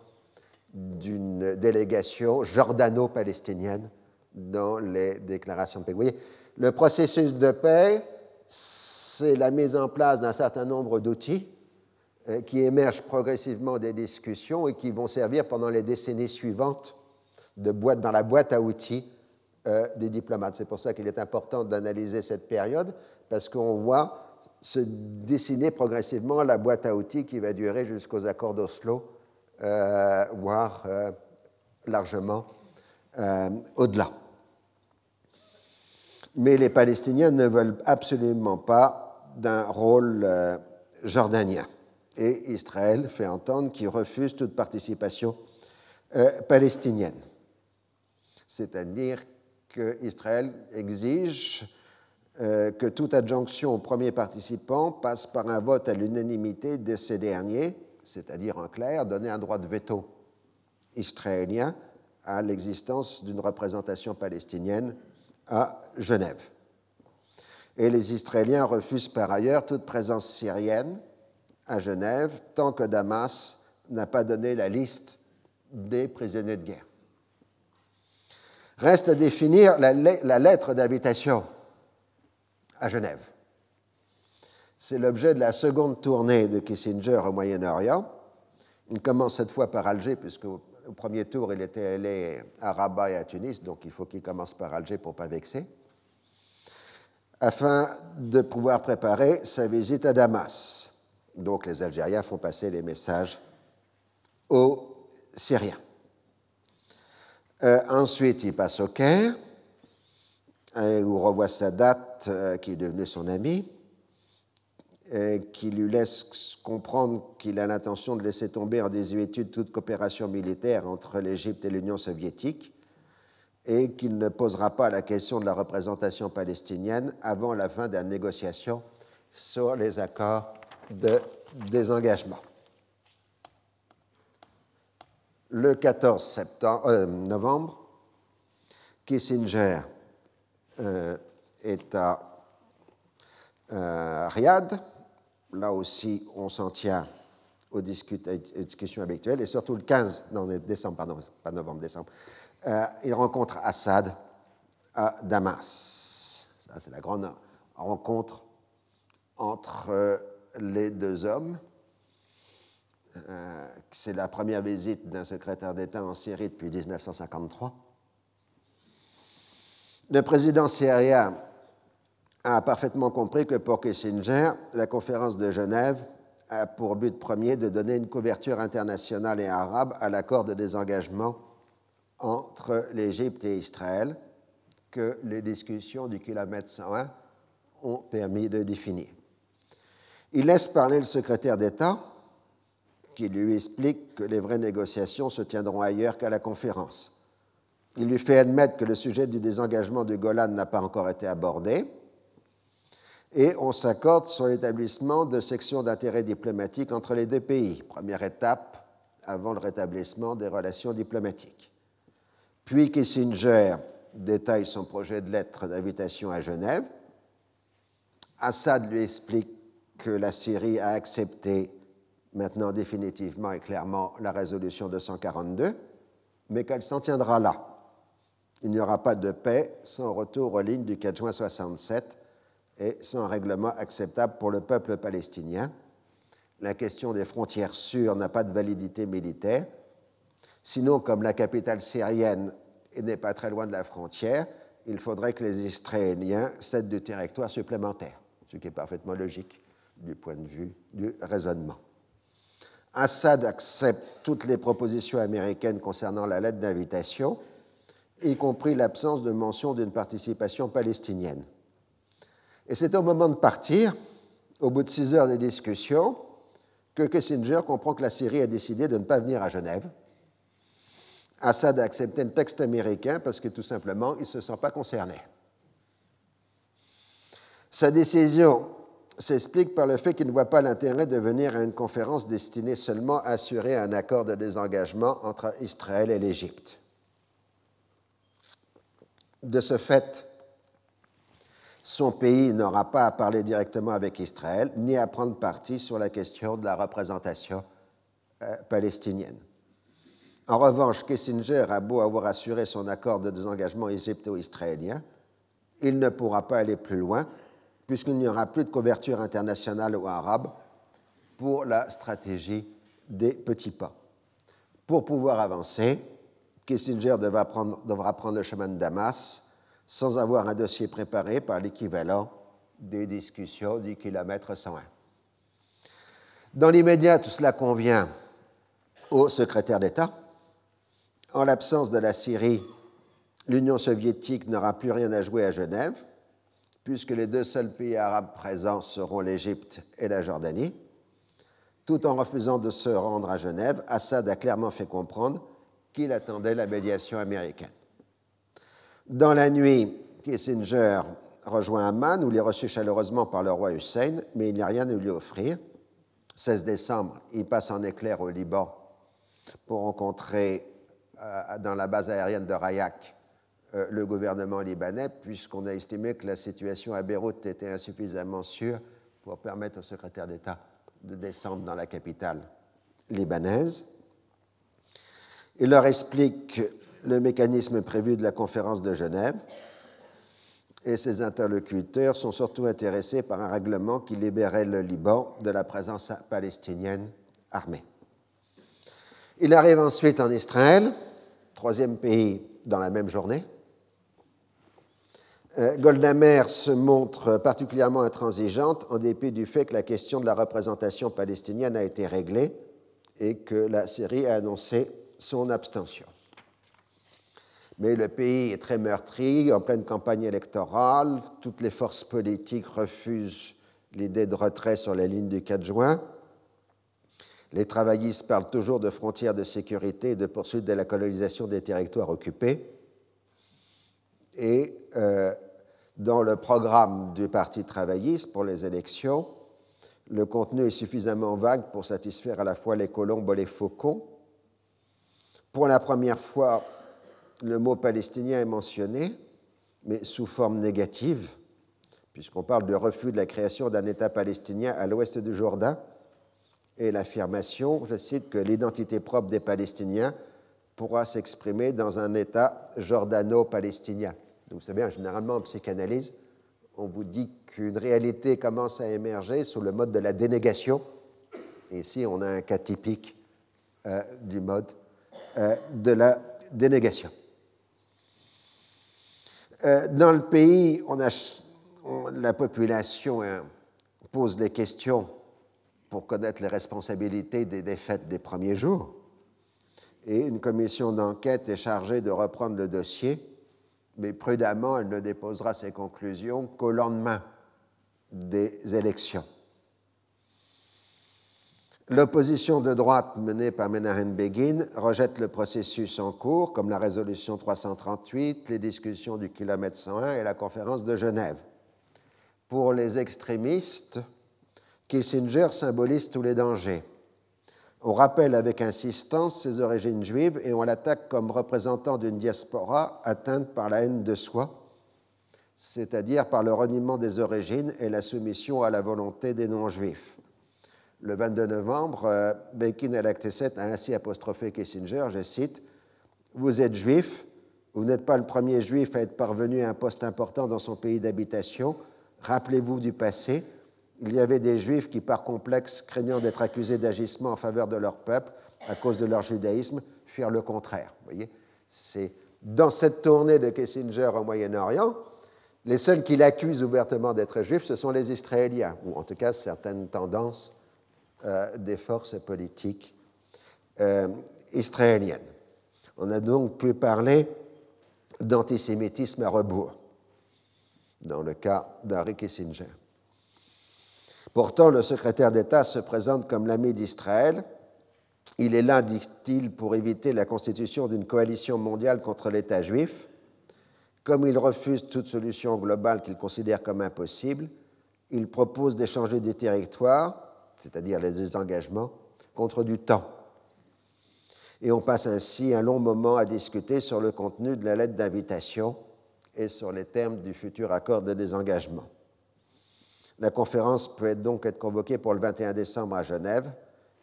d'une délégation jordano-palestinienne dans les déclarations de paix. Vous voyez, le processus de paix, c'est la mise en place d'un certain nombre d'outils euh, qui émergent progressivement des discussions et qui vont servir pendant les décennies suivantes de boîte, dans la boîte à outils euh, des diplomates. C'est pour ça qu'il est important d'analyser cette période, parce qu'on voit se dessiner progressivement la boîte à outils qui va durer jusqu'aux accords d'Oslo, voire largement au-delà. Mais les Palestiniens ne veulent absolument pas d'un rôle jordanien et Israël fait entendre qu'il refuse toute participation euh, palestinienne. C'est-à-dire qu'Israël exige euh, que toute adjonction au premier participant passe par un vote à l'unanimité de ces derniers, c'est-à-dire en clair donner un droit de veto israélien à l'existence d'une représentation palestinienne à Genève. Et les Israéliens refusent par ailleurs toute présence syrienne à Genève tant que Damas n'a pas donné la liste des prisonniers de guerre. Reste à définir la, lettre d'invitation à Genève. C'est l'objet de la seconde tournée de Kissinger au Moyen-Orient. Il commence cette fois par Alger, puisque au premier tour, il était allé à Rabat et à Tunis, donc il faut qu'il commence par Alger pour ne pas vexer, afin de pouvoir préparer sa visite à Damas. Donc les Algériens font passer les messages aux Syriens. Euh, ensuite, il passe au Caire, euh, où revoit Sadat, euh, qui est devenu son ami, qui lui laisse comprendre qu'il a l'intention de laisser tomber en désuétude toute coopération militaire entre l'Égypte et l'Union soviétique et qu'il ne posera pas la question de la représentation palestinienne avant la fin des négociations sur les accords de désengagement. Le 14 septembre, euh, novembre, Kissinger euh, est à euh, Riyad. Là aussi, on s'en tient aux, discussions habituelles. Et surtout le 15 non, décembre, pardon, pas novembre, décembre, il rencontre Assad à Damas. Ça, c'est la grande rencontre entre les deux hommes. Euh, c'est la première visite d'un secrétaire d'État en Syrie depuis 1953. Le président syrien a parfaitement compris que pour Kissinger, la conférence de Genève a pour but premier de donner une couverture internationale et arabe à l'accord de désengagement entre l'Égypte et Israël que les discussions du kilomètre 101 ont permis de définir. Il laisse parler le secrétaire d'État, qui lui explique que les vraies négociations se tiendront ailleurs qu'à la conférence. Il lui fait admettre que le sujet du désengagement du Golan n'a pas encore été abordé, et on s'accorde sur l'établissement de sections d'intérêt diplomatique entre les deux pays, première étape avant le rétablissement des relations diplomatiques. Puis Kissinger détaille son projet de lettre d'invitation à Genève. Assad lui explique que la Syrie a accepté maintenant définitivement et clairement la résolution 242, mais qu'elle s'en tiendra là. Il n'y aura pas de paix sans retour aux lignes du 4 juin 67 et sans règlement acceptable pour le peuple palestinien. La question des frontières sûres n'a pas de validité militaire. Sinon, comme la capitale syrienne n'est pas très loin de la frontière, il faudrait que les Israéliens cèdent du territoire supplémentaire, ce qui est parfaitement logique du point de vue du raisonnement. Assad accepte toutes les propositions américaines concernant la lettre d'invitation, y compris l'absence de mention d'une participation palestinienne. Et c'est au moment de partir, au bout de six heures de discussion, que Kissinger comprend que la Syrie a décidé de ne pas venir à Genève. Assad a accepté le texte américain parce que tout simplement, il ne se sent pas concerné. Sa décision s'explique par le fait qu'il ne voit pas l'intérêt de venir à une conférence destinée seulement à assurer un accord de désengagement entre Israël et l'Égypte. De ce fait, son pays n'aura pas à parler directement avec Israël, ni à prendre parti sur la question de la représentation euh, palestinienne. En revanche, Kissinger a beau avoir assuré son accord de désengagement égypto-israélien, il ne pourra pas aller plus loin puisqu'il n'y aura plus de couverture internationale ou arabe pour la stratégie des petits pas. Pour pouvoir avancer, Kissinger devra prendre, devra prendre le chemin de Damas sans avoir un dossier préparé par l'équivalent des discussions du kilomètre 101. Dans l'immédiat, tout cela convient au secrétaire d'État. En l'absence de la Syrie, l'Union soviétique n'aura plus rien à jouer à Genève puisque les deux seuls pays arabes présents seront l'Égypte et la Jordanie. Tout en refusant de se rendre à Genève, Assad a clairement fait comprendre qu'il attendait la médiation américaine. Dans la nuit, Kissinger rejoint Amman, où il est reçu chaleureusement par le roi Hussein, mais il n'y a rien à lui offrir. 16 décembre, il passe en éclair au Liban pour rencontrer euh, dans la base aérienne de Rayak euh, le gouvernement libanais, puisqu'on a estimé que la situation à Beyrouth était insuffisamment sûre pour permettre au secrétaire d'État de descendre dans la capitale libanaise. Il leur explique le mécanisme prévu de la conférence de Genève. et ses interlocuteurs sont surtout intéressés par un règlement qui libérait le Liban de la présence palestinienne armée. Il arrive ensuite en Israël, troisième pays dans la même journée. Euh, Goldamer se montre particulièrement intransigeante en dépit du fait que la question de la représentation palestinienne a été réglée et que la Syrie a annoncé son abstention. Mais le pays est très meurtri, en pleine campagne électorale, toutes les forces politiques refusent l'idée de retrait sur la ligne du 4 juin. Les travaillistes parlent toujours de frontières de sécurité et de poursuite de la colonisation des territoires occupés. Et euh, dans le programme du Parti travailliste pour les élections, le contenu est suffisamment vague pour satisfaire à la fois les colombes et les faucons. Pour la première fois, le mot palestinien est mentionné, mais sous forme négative, puisqu'on parle de refus de la création d'un État palestinien à l'ouest du Jourdain, et l'affirmation, je cite, que l'identité propre des Palestiniens pourra s'exprimer dans un État jordano-palestinien. Vous savez, généralement en psychanalyse, on vous dit qu'une réalité commence à émerger sous le mode de la dénégation. Ici, on a un cas typique euh, du mode euh, de la dénégation. Euh, dans le pays, la population pose des questions pour connaître les responsabilités des défaites des premiers jours. Et une commission d'enquête est chargée de reprendre le dossier, mais prudemment, elle ne déposera ses conclusions qu'au lendemain des élections. L'opposition de droite menée par Menahem Begin rejette le processus en cours, comme la résolution 338, les discussions du kilomètre 101 et la conférence de Genève. Pour les extrémistes, Kissinger symbolise tous les dangers. On rappelle avec insistance ses origines juives et on l'attaque comme représentant d'une diaspora atteinte par la haine de soi, c'est-à-dire par le reniement des origines et la soumission à la volonté des non-juifs. Le 22 novembre, euh, Bekin el a ainsi apostrophé Kissinger, je cite, Vous êtes juif, vous n'êtes pas le premier juif à être parvenu à un poste important dans son pays d'habitation, rappelez-vous du passé, il y avait des juifs qui, par complexe, craignant d'être accusés d'agissement en faveur de leur peuple à cause de leur judaïsme, firent le contraire. Vous voyez, c'est dans cette tournée de Kissinger au Moyen-Orient, les seuls qui l'accusent ouvertement d'être juif, ce sont les Israéliens, ou en tout cas certaines tendances euh, des forces politiques euh, israéliennes. On a donc pu parler d'antisémitisme à rebours dans le cas d'Harry Kissinger. Pourtant, le secrétaire d'État se présente comme l'ami d'Israël. Il est là, dit-il, pour éviter la constitution d'une coalition mondiale contre l'État juif. Comme il refuse toute solution globale qu'il considère comme impossible, il propose d'échanger des territoires, c'est-à-dire les désengagements, contre du temps. Et on passe ainsi un long moment à discuter sur le contenu de la lettre d'invitation et sur les termes du futur accord de désengagement. La conférence peut donc être convoquée pour le 21 décembre à Genève,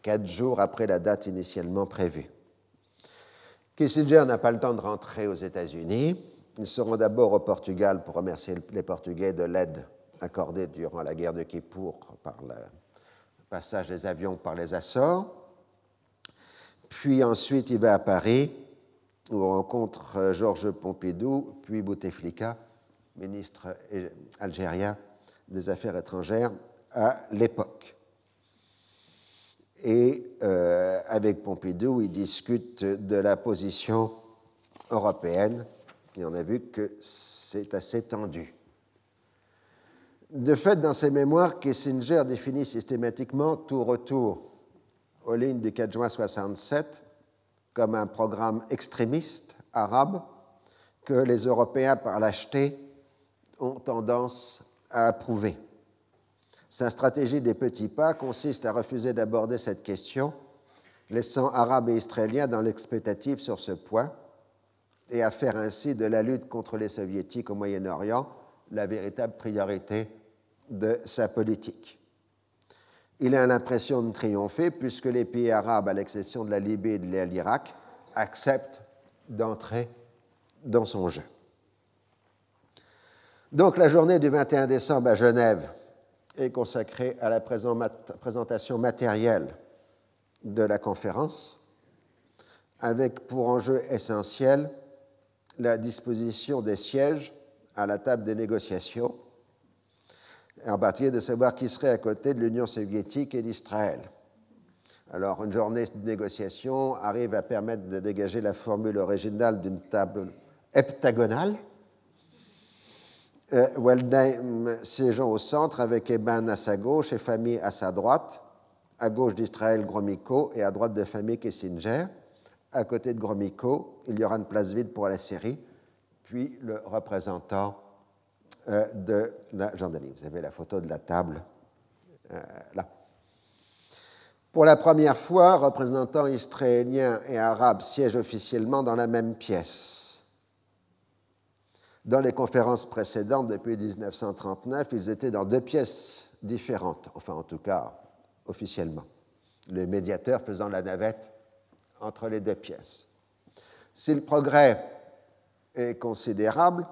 quatre jours après la date initialement prévue. Kissinger n'a pas le temps de rentrer aux États-Unis. Ils seront d'abord au Portugal pour remercier les Portugais de l'aide accordée durant la guerre de Kippour par le passage des avions par les Açores. Puis ensuite, il va à Paris où on rencontre Georges Pompidou, puis Bouteflika, ministre algérien des Affaires étrangères à l'époque. Et euh, avec Pompidou, il discute de la position européenne, et on a vu que c'est assez tendu. De fait, dans ses mémoires, Kissinger définit systématiquement tout retour aux lignes du 4 juin 67 comme un programme extrémiste arabe que les Européens, par lâcheté, ont tendance à approuver. Sa stratégie des petits pas consiste à refuser d'aborder cette question, laissant Arabes et Israéliens dans l'expectative sur ce point, et à faire ainsi de la lutte contre les soviétiques au Moyen-Orient la véritable priorité de sa politique. Il a l'impression de triompher puisque les pays arabes, à l'exception de la Libye et de l'Irak, acceptent d'entrer dans son jeu. Donc la journée du 21 décembre à Genève est consacrée à la présentation matérielle de la conférence, avec pour enjeu essentiel la disposition des sièges à la table des négociations, en particulier de savoir qui serait à côté de l'Union soviétique et d'Israël. Alors, une journée de négociation arrive à permettre de dégager la formule originale d'une table heptagonale. Euh, Weldheim siégeant au centre avec Eban à sa gauche et Famille à sa droite, à gauche d'Israël Gromyko et à droite de Famille Kissinger. À côté de Gromyko, il y aura une place vide pour la série, puis le représentant euh, de la Jordanie. Vous avez la photo de la table euh, là. Pour la première fois, représentants israéliens et arabes siègent officiellement dans la même pièce. Dans les conférences précédentes, depuis 1939, ils étaient dans deux pièces différentes, enfin en tout cas officiellement, le médiateur faisant la navette entre les deux pièces. Si le progrès est considérable,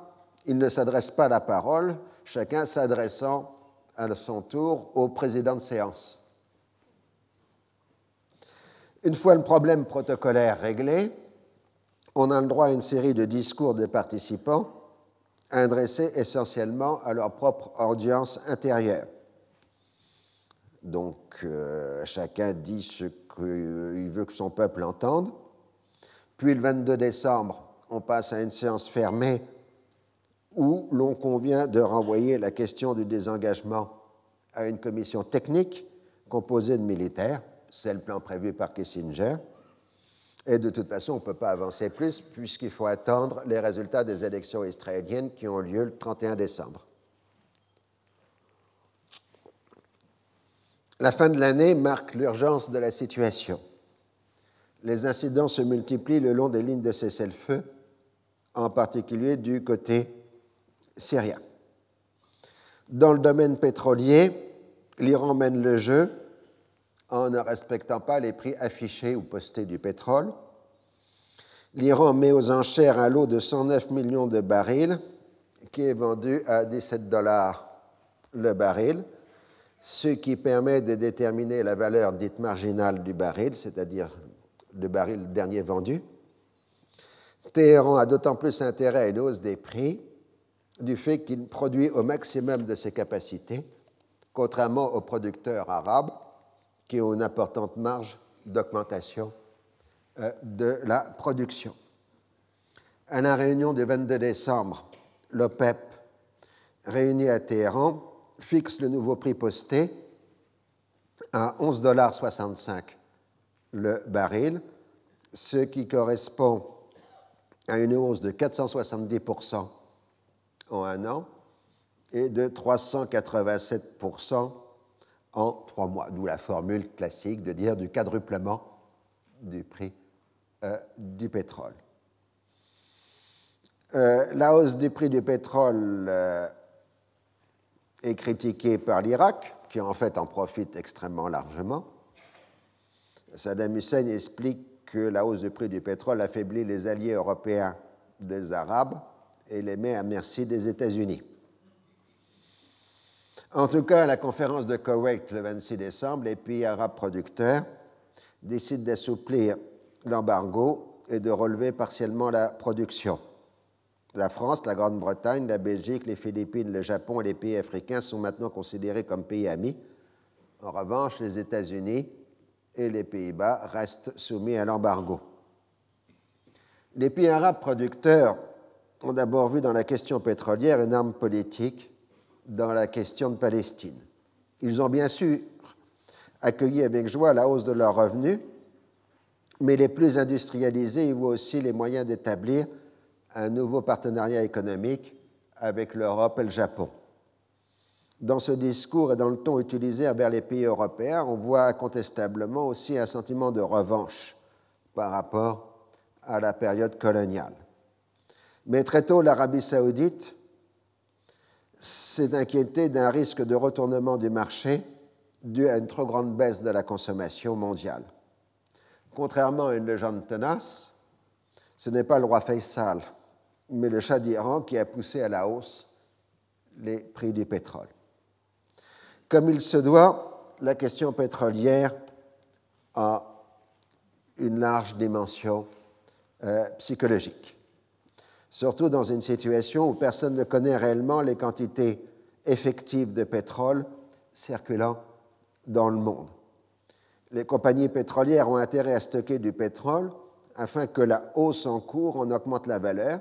il ne s'adresse pas la parole, chacun s'adressant à son tour au président de séance. Une fois le problème protocolaire réglé, on a le droit à une série de discours des participants adressés essentiellement à leur propre audience intérieure. Donc euh, chacun dit ce qu'il veut que son peuple entende. Puis le 22 décembre, on passe à une séance fermée où l'on convient de renvoyer la question du désengagement à une commission technique composée de militaires c'est le plan prévu par Kissinger. Et de toute façon, on ne peut pas avancer plus puisqu'il faut attendre les résultats des élections israéliennes qui ont lieu le 31 décembre. La fin de l'année marque l'urgence de la situation. Les incidents se multiplient le long des lignes de cessez-le-feu, en particulier du côté syrien. Dans le domaine pétrolier, l'Iran mène le jeu en ne respectant pas les prix affichés ou postés du pétrole. L'Iran met aux enchères un lot de 109 millions de barils qui est vendu à 17 dollars le baril, ce qui permet de déterminer la valeur dite marginale du baril, c'est-à-dire le baril dernier vendu. Téhéran a d'autant plus intérêt à une hausse des prix du fait qu'il produit au maximum de ses capacités, contrairement aux producteurs arabes qui ont une importante marge d'augmentation euh, de la production. À la réunion du 22 décembre, l'OPEP, réuni à Téhéran, fixe le nouveau prix posté à 11,65 le baril, ce qui correspond à une hausse de 470% en un an et de 387% en trois mois, d'où la formule classique de dire du quadruplement du prix euh, du pétrole. Euh, la hausse du prix du pétrole euh, est critiquée par l'Irak, qui en fait en profite extrêmement largement. Saddam Hussein explique que la hausse du prix du pétrole affaiblit les alliés européens des Arabes et les met à merci des États-Unis. En tout cas, la conférence de Koweït le 26 décembre, les pays arabes producteurs décident d'assouplir l'embargo et de relever partiellement la production. La France, la Grande-Bretagne, la Belgique, les Philippines, le Japon et les pays africains sont maintenant considérés comme pays amis. En revanche, les États-Unis et les Pays-Bas restent soumis à l'embargo. Les pays arabes producteurs ont d'abord vu dans la question pétrolière une arme politique dans la question de Palestine. Ils ont bien sûr accueilli avec joie la hausse de leurs revenus, mais les plus industrialisés y voient aussi les moyens d'établir un nouveau partenariat économique avec l'Europe et le Japon. Dans ce discours et dans le ton utilisé envers les pays européens, on voit incontestablement aussi un sentiment de revanche par rapport à la période coloniale. Mais très tôt, l'Arabie saoudite s'est inquiété d'un risque de retournement du marché dû à une trop grande baisse de la consommation mondiale. Contrairement à une légende tenace, ce n'est pas le roi Faisal, mais le Shah d'Iran qui a poussé à la hausse les prix du pétrole. Comme il se doit, la question pétrolière a une large dimension euh, psychologique, surtout dans une situation où personne ne connaît réellement les quantités effectives de pétrole circulant dans le monde. Les compagnies pétrolières ont intérêt à stocker du pétrole afin que la hausse en cours en augmente la valeur,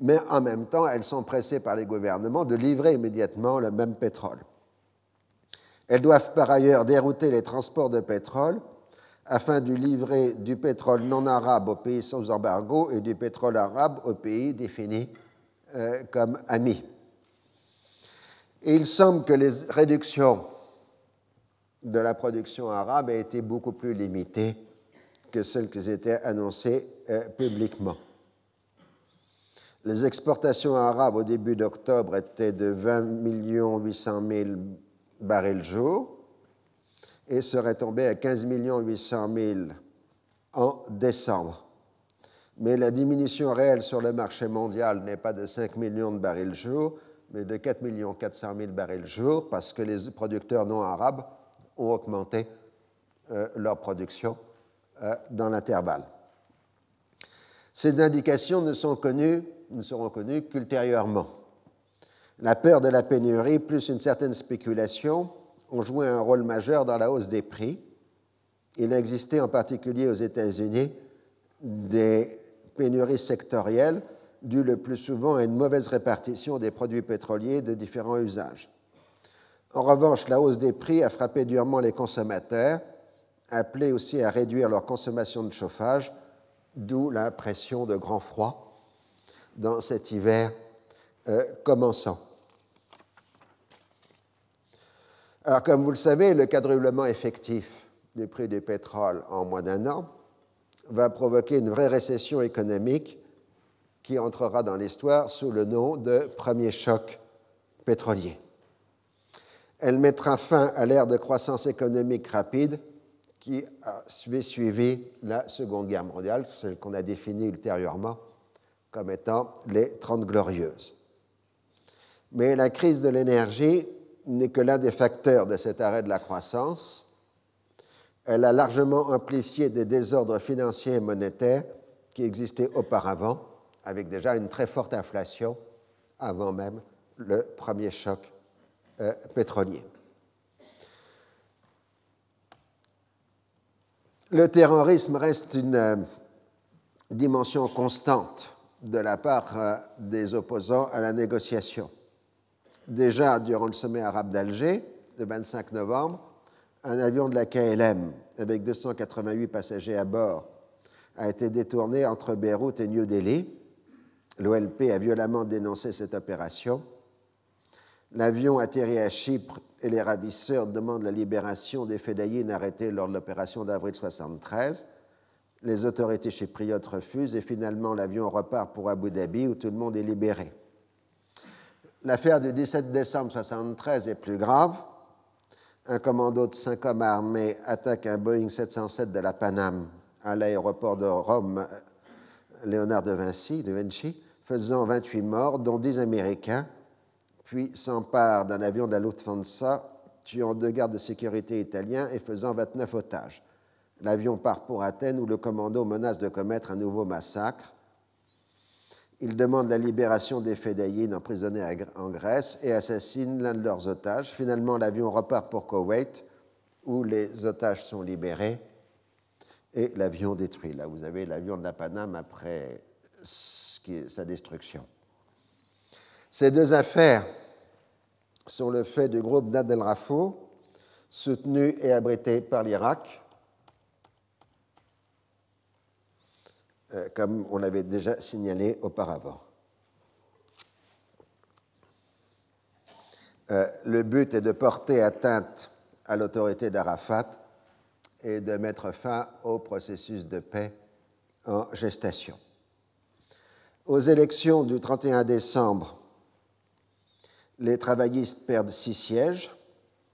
mais en même temps, elles sont pressées par les gouvernements de livrer immédiatement le même pétrole. Elles doivent par ailleurs dérouter les transports de pétrole afin de livrer du pétrole non arabe aux pays sans embargo et du pétrole arabe aux pays définis euh, comme amis. Et il semble que les réductions de la production arabe aient été beaucoup plus limitées que celles qui étaient annoncées euh, publiquement. Les exportations arabes au début d'octobre étaient de 20 800 000 barils jour et seraient tombées à 15 800 000 en décembre. Mais la diminution réelle sur le marché mondial n'est pas de 5 millions de barils jour, mais de 4 400 000 barils jour, parce que les producteurs non arabes ont augmenté euh, leur production euh, dans l'intervalle. Ces indications ne, sont connues, ne seront connues qu'ultérieurement. La peur de la pénurie plus une certaine spéculation ont joué un rôle majeur dans la hausse des prix. Il a existé en particulier aux États-Unis des pénuries sectorielles dues le plus souvent à une mauvaise répartition des produits pétroliers de différents usages. En revanche, la hausse des prix a frappé durement les consommateurs appelés aussi à réduire leur consommation de chauffage, d'où l'impression de grand froid dans cet hiver euh, commençant. Alors, comme vous le savez, le quadruplement effectif du prix du pétrole en moins d'un an va provoquer une vraie récession économique qui entrera dans l'histoire sous le nom de premier choc pétrolier. Elle mettra fin à l'ère de croissance économique rapide qui avait suivi la Seconde Guerre mondiale, celle qu'on a définie ultérieurement comme étant les Trente Glorieuses. Mais la crise de l'énergie n'est que l'un des facteurs de cet arrêt de la croissance. Elle a largement amplifié des désordres financiers et monétaires qui existaient auparavant, avec déjà une très forte inflation avant même le premier choc euh, pétrolier. Le terrorisme reste une euh, dimension constante de la part euh, des opposants à la négociation. Déjà, durant le sommet arabe d'Alger, le 25 novembre, un avion de la KLM avec 288 passagers à bord a été détourné entre Beyrouth et New Delhi. L'OLP a violemment dénoncé cette opération. L'avion atterrit à Chypre et les ravisseurs demandent la libération des fédayines arrêtés lors de l'opération d'avril 73. Les autorités chypriotes refusent et finalement l'avion repart pour Abu Dhabi où tout le monde est libéré. L'affaire du 17 décembre 1973 est plus grave. Un commando de cinq hommes armés attaque un Boeing 707 de la Paname à l'aéroport de Rome, Léonard de Vinci, de Vinci, faisant 28 morts, dont 10 Américains puis s'empare d'un avion de la Lufthansa, tuant deux gardes de sécurité italiens et faisant 29 otages. L'avion part pour Athènes où le commando menace de commettre un nouveau massacre. Il demande la libération des fédayines emprisonnés en Grèce et assassine l'un de leurs otages. Finalement, l'avion repart pour Koweït où les otages sont libérés et l'avion détruit. Là, vous avez l'avion de la Paname après sa destruction. Ces deux affaires sont le fait du groupe d'Adel Rafo, soutenu et abrité par l'Irak, euh, comme on l'avait déjà signalé auparavant. Euh, le but est de porter atteinte à l'autorité d'Arafat et de mettre fin au processus de paix en gestation. Aux élections du 31 décembre les travaillistes perdent six sièges.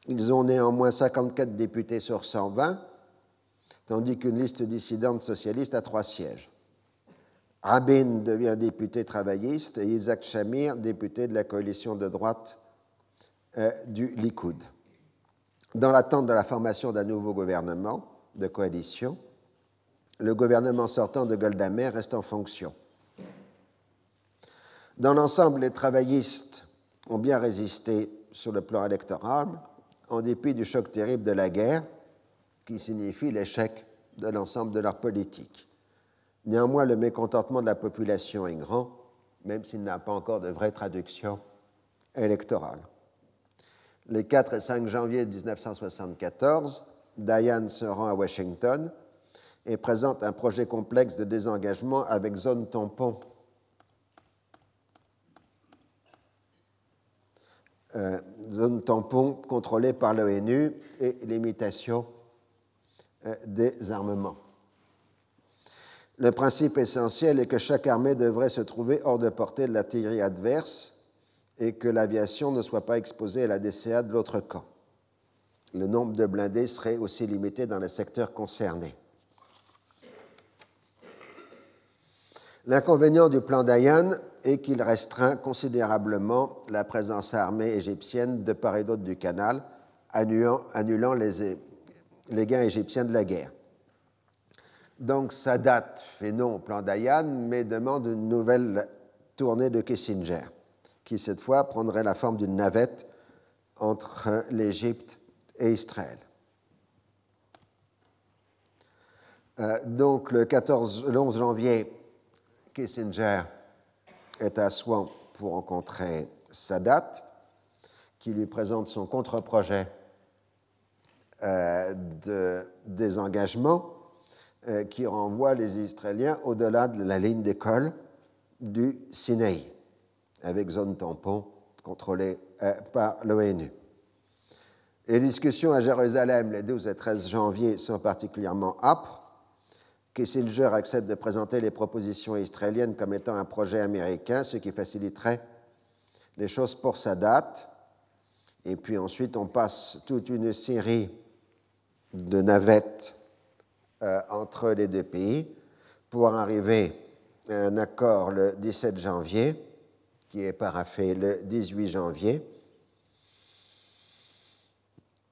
Ils ont néanmoins 54 députés sur 120, tandis qu'une liste dissidente socialiste a trois sièges. Rabin devient député travailliste et Isaac Shamir député de la coalition de droite euh, du Likoud. Dans l'attente de la formation d'un nouveau gouvernement de coalition, le gouvernement sortant de Golda Meir reste en fonction. Dans l'ensemble, les travaillistes ont bien résisté sur le plan électoral, en dépit du choc terrible de la guerre, qui signifie l'échec de l'ensemble de leur politique. Néanmoins, le mécontentement de la population est grand, même s'il n'a pas encore de vraie traduction électorale. Les 4 et 5 janvier 1974, Diane se rend à Washington et présente un projet complexe de désengagement avec zone tampon. Euh, zone tampon contrôlée par l'ONU et l'imitation euh, des armements. Le principe essentiel est que chaque armée devrait se trouver hors de portée de l'artillerie adverse et que l'aviation ne soit pas exposée à la DCA de l'autre camp. Le nombre de blindés serait aussi limité dans les secteurs concernés. L'inconvénient du plan Dayan est qu'il restreint considérablement la présence armée égyptienne de part et d'autre du canal, annulant, les, les gains égyptiens de la guerre. Donc Sadat fait non au plan d'Ayan, mais demande une nouvelle tournée de Kissinger, qui cette fois prendrait la forme d'une navette entre l'Égypte et Israël. Euh, donc le, 14, le 11 janvier, Kissinger est à Swan pour rencontrer Sadat, qui lui présente son contre-projet euh, de désengagement qui renvoie les Israéliens au-delà de la ligne d'école du Sinaï, avec zone tampon contrôlée euh, par l'ONU. Les discussions à Jérusalem les 12 et 13 janvier sont particulièrement âpres. Kissinger accepte de présenter les propositions israéliennes comme étant un projet américain, ce qui faciliterait les choses pour sa date. Et puis ensuite, on passe toute une série de navettes euh, entre les deux pays pour arriver à un accord le 17 janvier, qui est paraffé le 18 janvier.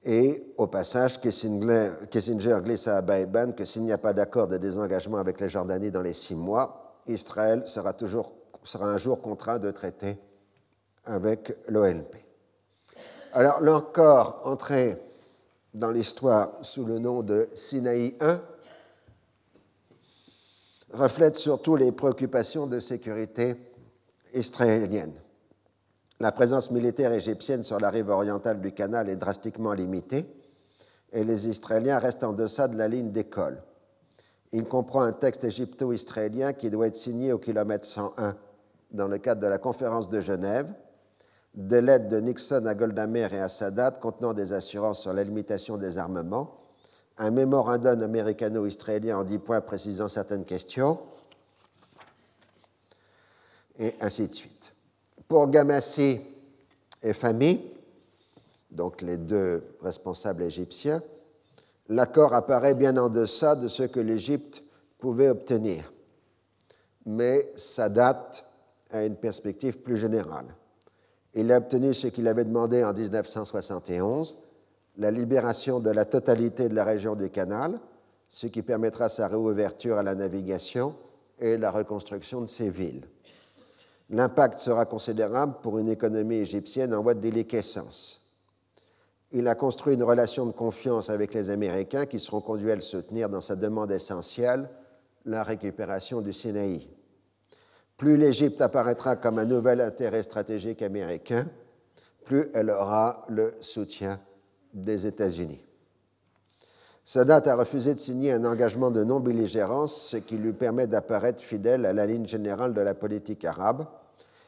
Et au passage, Kissinger, Kissinger glisse à Baïban que s'il n'y a pas d'accord de désengagement avec la Jordanie dans les six mois, Israël sera, toujours, sera un jour contraint de traiter avec l'OLP. Alors, l'encore entré dans l'histoire sous le nom de Sinaï I reflète surtout les préoccupations de sécurité israélienne. La présence militaire égyptienne sur la rive orientale du canal est drastiquement limitée et les Israéliens restent en deçà de la ligne d'école. Il comprend un texte égypto-israélien qui doit être signé au kilomètre 101 dans le cadre de la conférence de Genève, des lettres de Nixon à Golda Meir et à Sadat contenant des assurances sur la limitation des armements, un mémorandum américano-israélien en dix points précisant certaines questions, et ainsi de suite. Pour Gamassi et Fami, donc les deux responsables égyptiens, l'accord apparaît bien en deçà de ce que l'Égypte pouvait obtenir. Mais Sadat a une perspective plus générale. Il a obtenu ce qu'il avait demandé en 1971, la libération de la totalité de la région du canal, ce qui permettra sa réouverture à la navigation et la reconstruction de ses villes. L'impact sera considérable pour une économie égyptienne en voie de déliquescence. Il a construit une relation de confiance avec les Américains qui seront conduits à le soutenir dans sa demande essentielle, la récupération du Sinaï. Plus l'Égypte apparaîtra comme un nouvel intérêt stratégique américain, plus elle aura le soutien des États-Unis. Sadat a refusé de signer un engagement de non-belligérance, ce qui lui permet d'apparaître fidèle à la ligne générale de la politique arabe,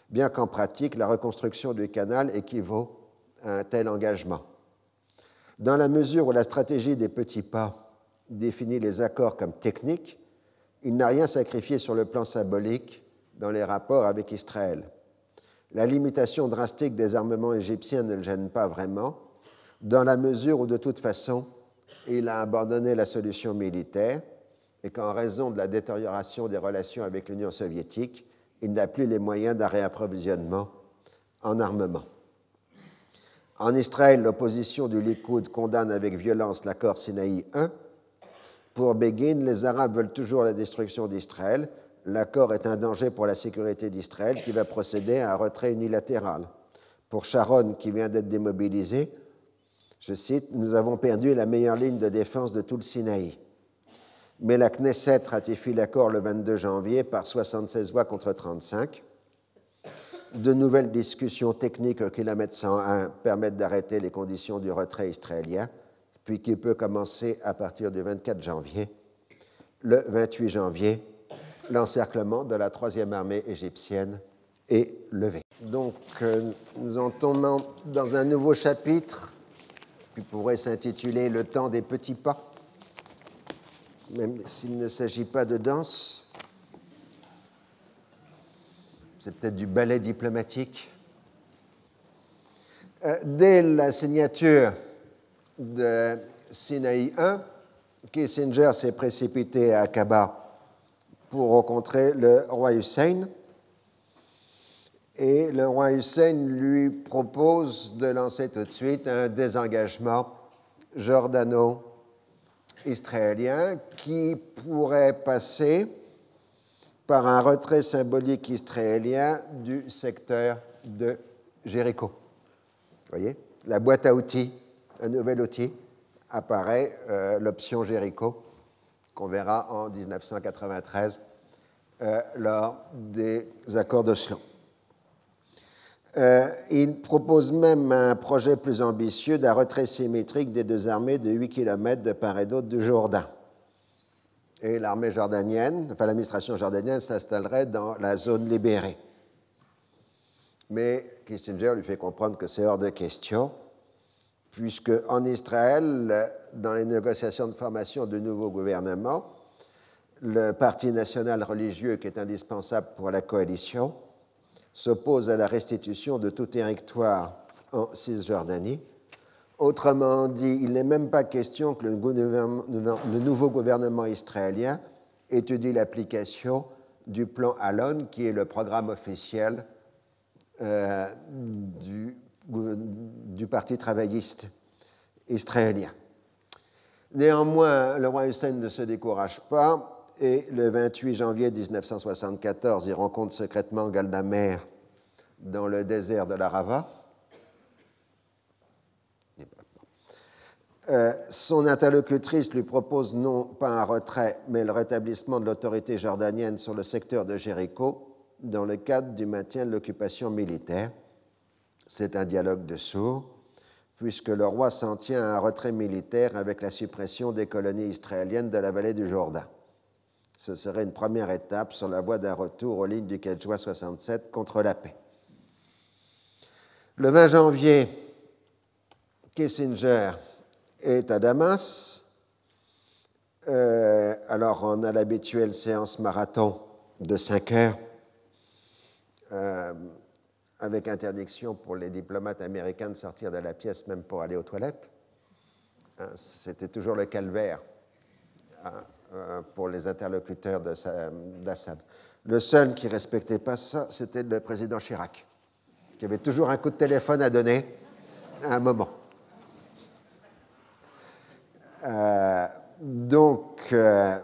bien qu'en pratique, la reconstruction du canal équivaut à un tel engagement. Dans la mesure où la stratégie des petits pas définit les accords comme techniques, il n'a rien sacrifié sur le plan symbolique dans les rapports avec Israël. La limitation drastique des armements égyptiens ne le gêne pas vraiment, dans la mesure où de toute façon, il a abandonné la solution militaire et qu'en raison de la détérioration des relations avec l'Union soviétique, il n'a plus les moyens d'un réapprovisionnement en armement. En Israël, l'opposition du Likoud condamne avec violence l'accord Sinaï 1. Pour Begin, les Arabes veulent toujours la destruction d'Israël. L'accord est un danger pour la sécurité d'Israël qui va procéder à un retrait unilatéral. Pour Sharon, qui vient d'être démobilisé, je cite, Nous avons perdu la meilleure ligne de défense de tout le Sinaï. Mais la Knesset ratifie l'accord le 22 janvier par 76 voix contre 35 de nouvelles discussions techniques au kilomètre 101 permettent d'arrêter les conditions du retrait israélien, puis qui peut commencer à partir du 24 janvier. Le 28 janvier, l'encerclement de la troisième armée égyptienne est levé. Donc, euh, nous entombons dans un nouveau chapitre qui pourrait s'intituler Le temps des petits pas, même s'il ne s'agit pas de danse c'est peut-être du ballet diplomatique. Euh, dès la signature de Sinaï 1, Kissinger s'est précipité à Aqaba pour rencontrer le roi Hussein. Et le roi Hussein lui propose de lancer tout de suite un désengagement jordano-israélien qui pourrait passer par un retrait symbolique israélien du secteur de Jéricho. Vous voyez La boîte à outils, un nouvel outil, apparaît euh, l'option Jéricho, qu'on verra en 1993 euh, lors des accords d'Oslo. Euh, il propose même un projet plus ambitieux d'un retrait symétrique des deux armées de 8 km de part et d'autre du Jourdain et l'armée jordanienne, enfin l'administration jordanienne s'installerait dans la zone libérée. Mais Kissinger lui fait comprendre que c'est hors de question, puisque en Israël, dans les négociations de formation du nouveau gouvernement, le Parti national religieux, qui est indispensable pour la coalition, s'oppose à la restitution de tout territoire en Cisjordanie Autrement dit, il n'est même pas question que le, nouveau gouvernement israélien étudie l'application du plan Alon, qui est le programme officiel euh, du, Parti travailliste israélien. Néanmoins, le roi Hussein ne se décourage pas et le 28 janvier 1974, il rencontre secrètement Galdamer dans le désert de l'Arava Euh, son interlocutrice lui propose non pas un retrait, mais le rétablissement de l'autorité jordanienne sur le secteur de Jéricho dans le cadre du maintien de l'occupation militaire. C'est un dialogue de sourds, puisque le roi s'en tient à un retrait militaire avec la suppression des colonies israéliennes de la vallée du Jourdain. Ce serait une première étape sur la voie d'un retour aux lignes du 4 juin 67 contre la paix. Le 20 janvier, Kissinger est à Damas. Euh, alors, on a l'habituelle séance marathon de 5 heures, euh, avec interdiction pour les diplomates américains de sortir de la pièce, même pour aller aux toilettes. Hein, c'était toujours le calvaire hein, pour les interlocuteurs d'Assad. Le seul qui respectait pas ça, c'était le président Chirac, qui avait toujours un coup de téléphone à donner à un moment. Euh, donc, euh,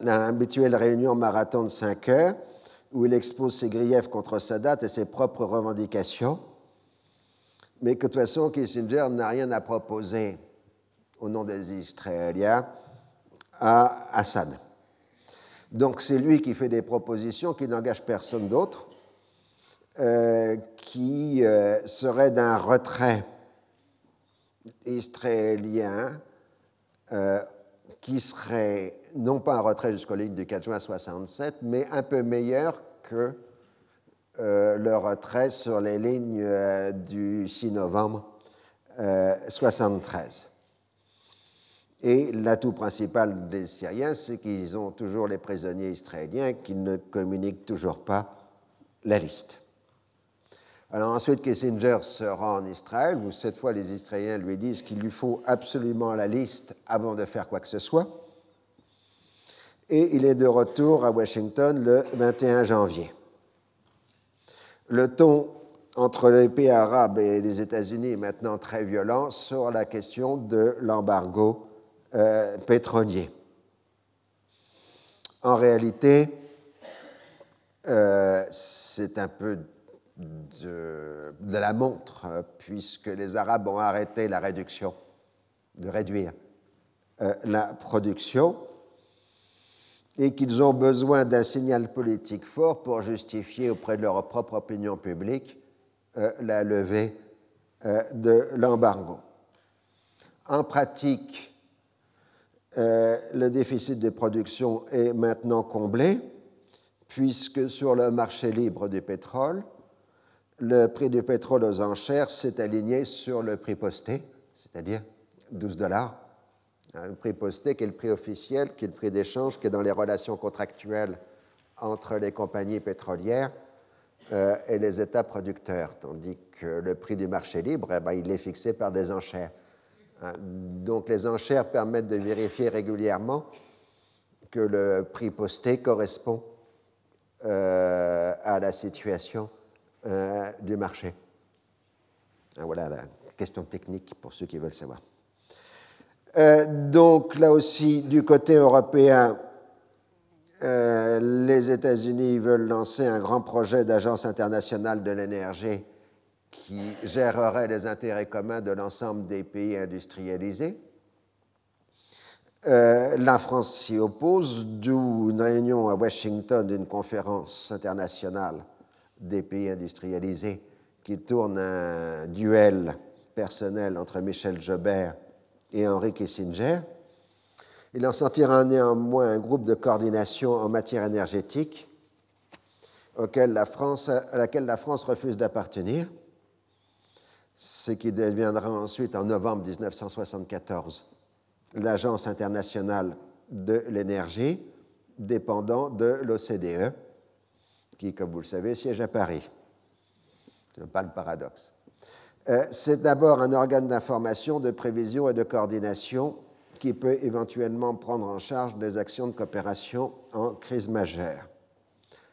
l'habituelle réunion marathon de 5 heures, où il expose ses griefs contre Sadat et ses propres revendications, mais que de toute façon, Kissinger n'a rien à proposer au nom des Israéliens à Assad. Donc c'est lui qui fait des propositions qui n'engagent personne d'autre, euh, qui euh, serait d'un retrait israélien euh, qui serait non pas un retrait jusqu'aux lignes du 4 juin 67, mais un peu meilleur que le retrait sur les lignes du 6 novembre 73. Et l'atout principal des Syriens, c'est qu'ils ont toujours les prisonniers israéliens qui ne communiquent toujours pas la liste. Alors ensuite, Kissinger se rend en Israël, où cette fois les Israéliens lui disent qu'il lui faut absolument la liste avant de faire quoi que ce soit. et il est de retour à Washington le 21 janvier. Le ton entre les pays arabes et les États-Unis est maintenant très violent sur la question de l'embargo euh, pétrolier. En réalité, euh, c'est un peu de, la montre, puisque les Arabes ont arrêté la réduction, de réduire euh, la production, et qu'ils ont besoin d'un signal politique fort pour justifier auprès de leur propre opinion publique euh, la levée euh, de l'embargo. En pratique, euh, le déficit de production est maintenant comblé, puisque sur le marché libre du pétrole, le prix du pétrole aux enchères s'est aligné sur le prix posté, c'est-à-dire 12 dollars. Un prix posté qui est le prix officiel, qui est le prix d'échange, qui est dans les relations contractuelles entre les compagnies pétrolières euh, et les États producteurs, tandis que le prix du marché libre, eh ben, il est fixé par des enchères. Hein, donc les enchères permettent de vérifier régulièrement que le prix posté correspond euh, à la situation euh, du marché. Ah, voilà la question technique pour ceux qui veulent savoir. donc là aussi, du côté européen, euh, les États-Unis veulent lancer un grand projet d'agence internationale de l'énergie qui gérerait les intérêts communs de l'ensemble des pays industrialisés. Euh, la France s'y oppose, d'où une réunion à Washington d'une conférence internationale des pays industrialisés qui tourne un duel personnel entre Michel Jobert et Henry Kissinger. Il en sortira néanmoins un groupe de coordination en matière énergétique auquel à laquelle la France refuse d'appartenir, ce qui deviendra ensuite en novembre 1974 l'Agence internationale de l'énergie, dépendant de l'OCDE, qui, comme vous le savez, siège à Paris. Ce n'est pas le paradoxe. Euh, c'est d'abord un organe d'information, de prévision et de coordination qui peut éventuellement prendre en charge des actions de coopération en crise majeure.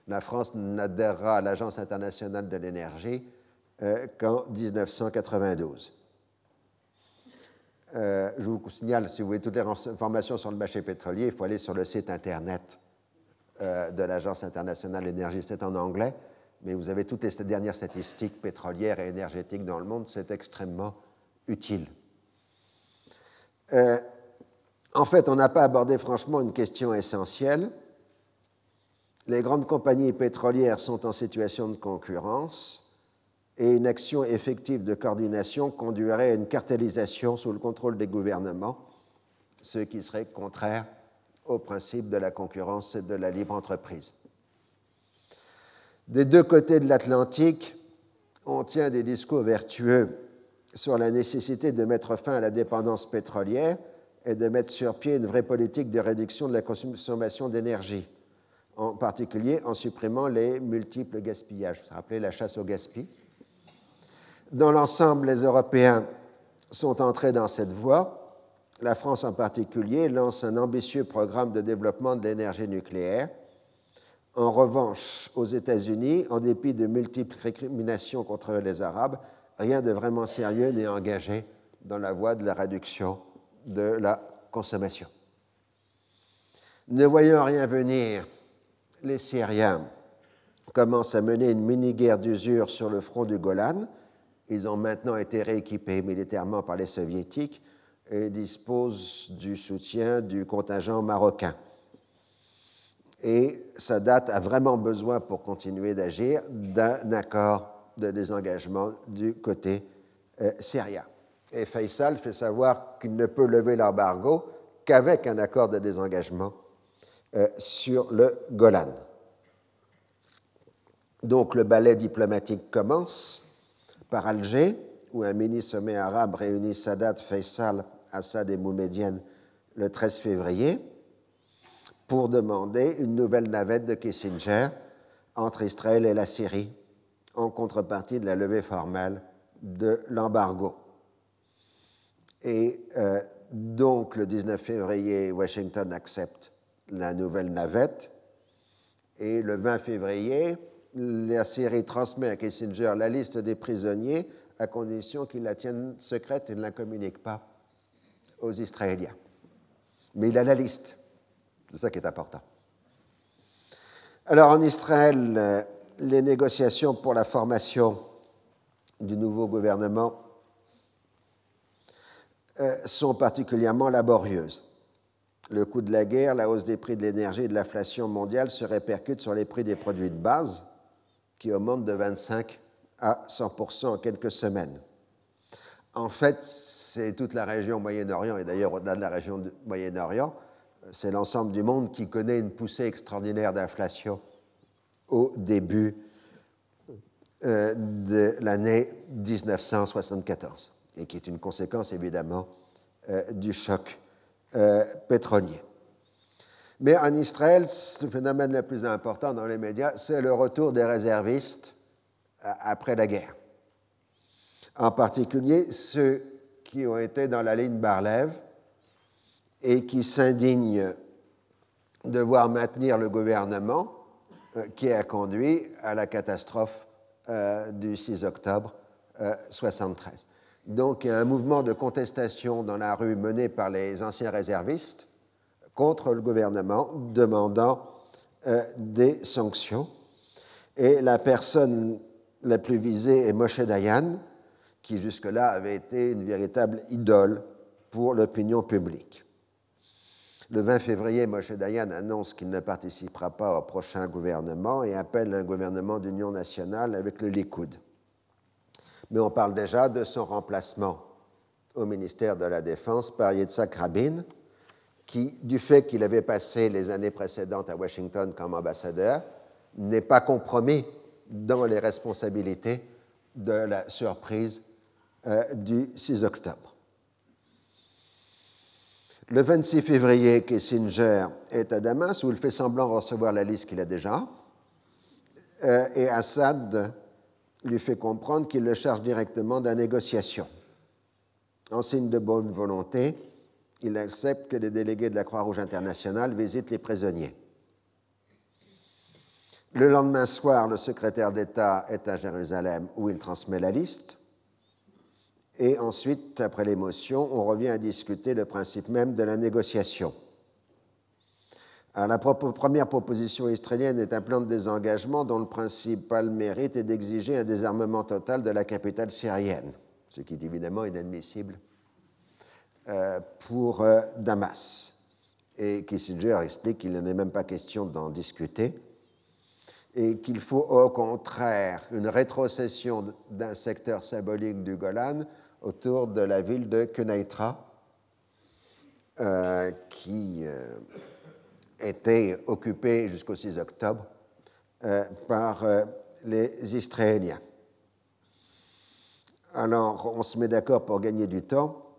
La France n'adhérera à l'Agence internationale de l'énergie euh, qu'en 1992. Euh, je vous signale, si vous voulez toutes les informations sur le marché pétrolier, il faut aller sur le site Internet euh, de l'Agence internationale de l'énergie. C'est en anglais, mais vous avez toutes les dernières statistiques pétrolières et énergétiques dans le monde. C'est extrêmement utile. En fait, on n'a pas abordé franchement une question essentielle. Les grandes compagnies pétrolières sont en situation de concurrence et une action effective de coordination conduirait à une cartélisation sous le contrôle des gouvernements, ce qui serait contraire au principe de la concurrence et de la libre entreprise. Des deux côtés de l'Atlantique, on tient des discours vertueux sur la nécessité de mettre fin à la dépendance pétrolière est de mettre sur pied une vraie politique de réduction de la consommation d'énergie, en particulier en supprimant les multiples gaspillages. Vous vous la chasse au gaspillage? Dans l'ensemble, les Européens sont entrés dans cette voie. La France en particulier lance un ambitieux programme de développement de l'énergie nucléaire. En revanche, aux États-Unis, en dépit de multiples récriminations contre les Arabes, rien de vraiment sérieux n'est engagé dans la voie de la réduction de la consommation. Ne voyant rien venir, les Syriens commencent à mener une mini-guerre d'usure sur le front du Golan. Ils ont maintenant été rééquipés militairement par les soviétiques et disposent du soutien du contingent marocain. Et Sadat a vraiment besoin, pour continuer d'agir, d'un accord de désengagement du côté euh, syrien et Faisal fait savoir qu'il ne peut lever l'embargo qu'avec un accord de désengagement euh, sur le Golan. Donc le ballet diplomatique commence par Alger, où un mini-sommet arabe réunit Sadat, Faisal, Assad et Moumedienne le 13 février pour demander une nouvelle navette de Kissinger entre Israël et la Syrie en contrepartie de la levée formelle de l'embargo. Et euh, donc, le 19 février, Washington accepte la nouvelle navette. Et le 20 février, la Syrie transmet à Kissinger la liste des prisonniers à condition qu'il la tienne secrète et ne la communique pas aux Israéliens. Mais il a la liste. C'est ça qui est important. Alors en Israël, les négociations pour la formation du nouveau gouvernement euh, sont particulièrement laborieuses. Le coût de la guerre, la hausse des prix de l'énergie et de l'inflation mondiale se répercutent sur les prix des produits de base, qui augmentent de 25 à 100% en quelques semaines. En fait, c'est toute la région Moyen-Orient, et d'ailleurs au-delà de la région du Moyen-Orient, c'est l'ensemble du monde qui connaît une poussée extraordinaire d'inflation au début euh, de l'année 1974, et qui est une conséquence évidemment euh, du choc euh, pétrolier. Mais en Israël, le phénomène le plus important dans les médias, c'est le retour des réservistes après la guerre. En particulier ceux qui ont été dans la ligne Barlev et qui s'indignent de voir maintenir le gouvernement euh, qui a conduit à la catastrophe euh, du 6 octobre 1973. Euh, Donc il y a un mouvement de contestation dans la rue mené par les anciens réservistes contre le gouvernement demandant des sanctions. Et la personne la plus visée est Moshe Dayan, qui jusque-là avait été une véritable idole pour l'opinion publique. Le 20 février, Moshe Dayan annonce qu'il ne participera pas au prochain gouvernement et appelle un gouvernement d'union nationale avec le Likoud. Mais on parle déjà de son remplacement au ministère de la Défense par Yitzhak Rabin, qui, du fait qu'il avait passé les années précédentes à Washington comme ambassadeur, n'est pas compromis dans les responsabilités de la surprise euh, du 6 octobre. Le 26 février, Kissinger est à Damas où il fait semblant recevoir la liste qu'il a déjà, euh, et Assad lui fait comprendre qu'il le charge directement de la négociation. En signe de bonne volonté, il accepte que les délégués de la Croix-Rouge internationale visitent les prisonniers. Le lendemain soir, le secrétaire d'État est à Jérusalem où il transmet la liste. Et ensuite, après l'émotion, on revient à discuter le principe même de la négociation. la première proposition israélienne est un plan de désengagement dont le principal mérite est d'exiger un désarmement total de la capitale syrienne, ce qui est évidemment inadmissible pour euh, Damas. Et Kissinger explique qu'il n'est même pas question d'en discuter et qu'il faut au contraire une rétrocession d'un secteur symbolique du Golan autour de la ville de Kenaitra, euh, qui euh, était occupée jusqu'au 6 octobre euh, par les Israéliens. Alors, on se met d'accord pour gagner du temps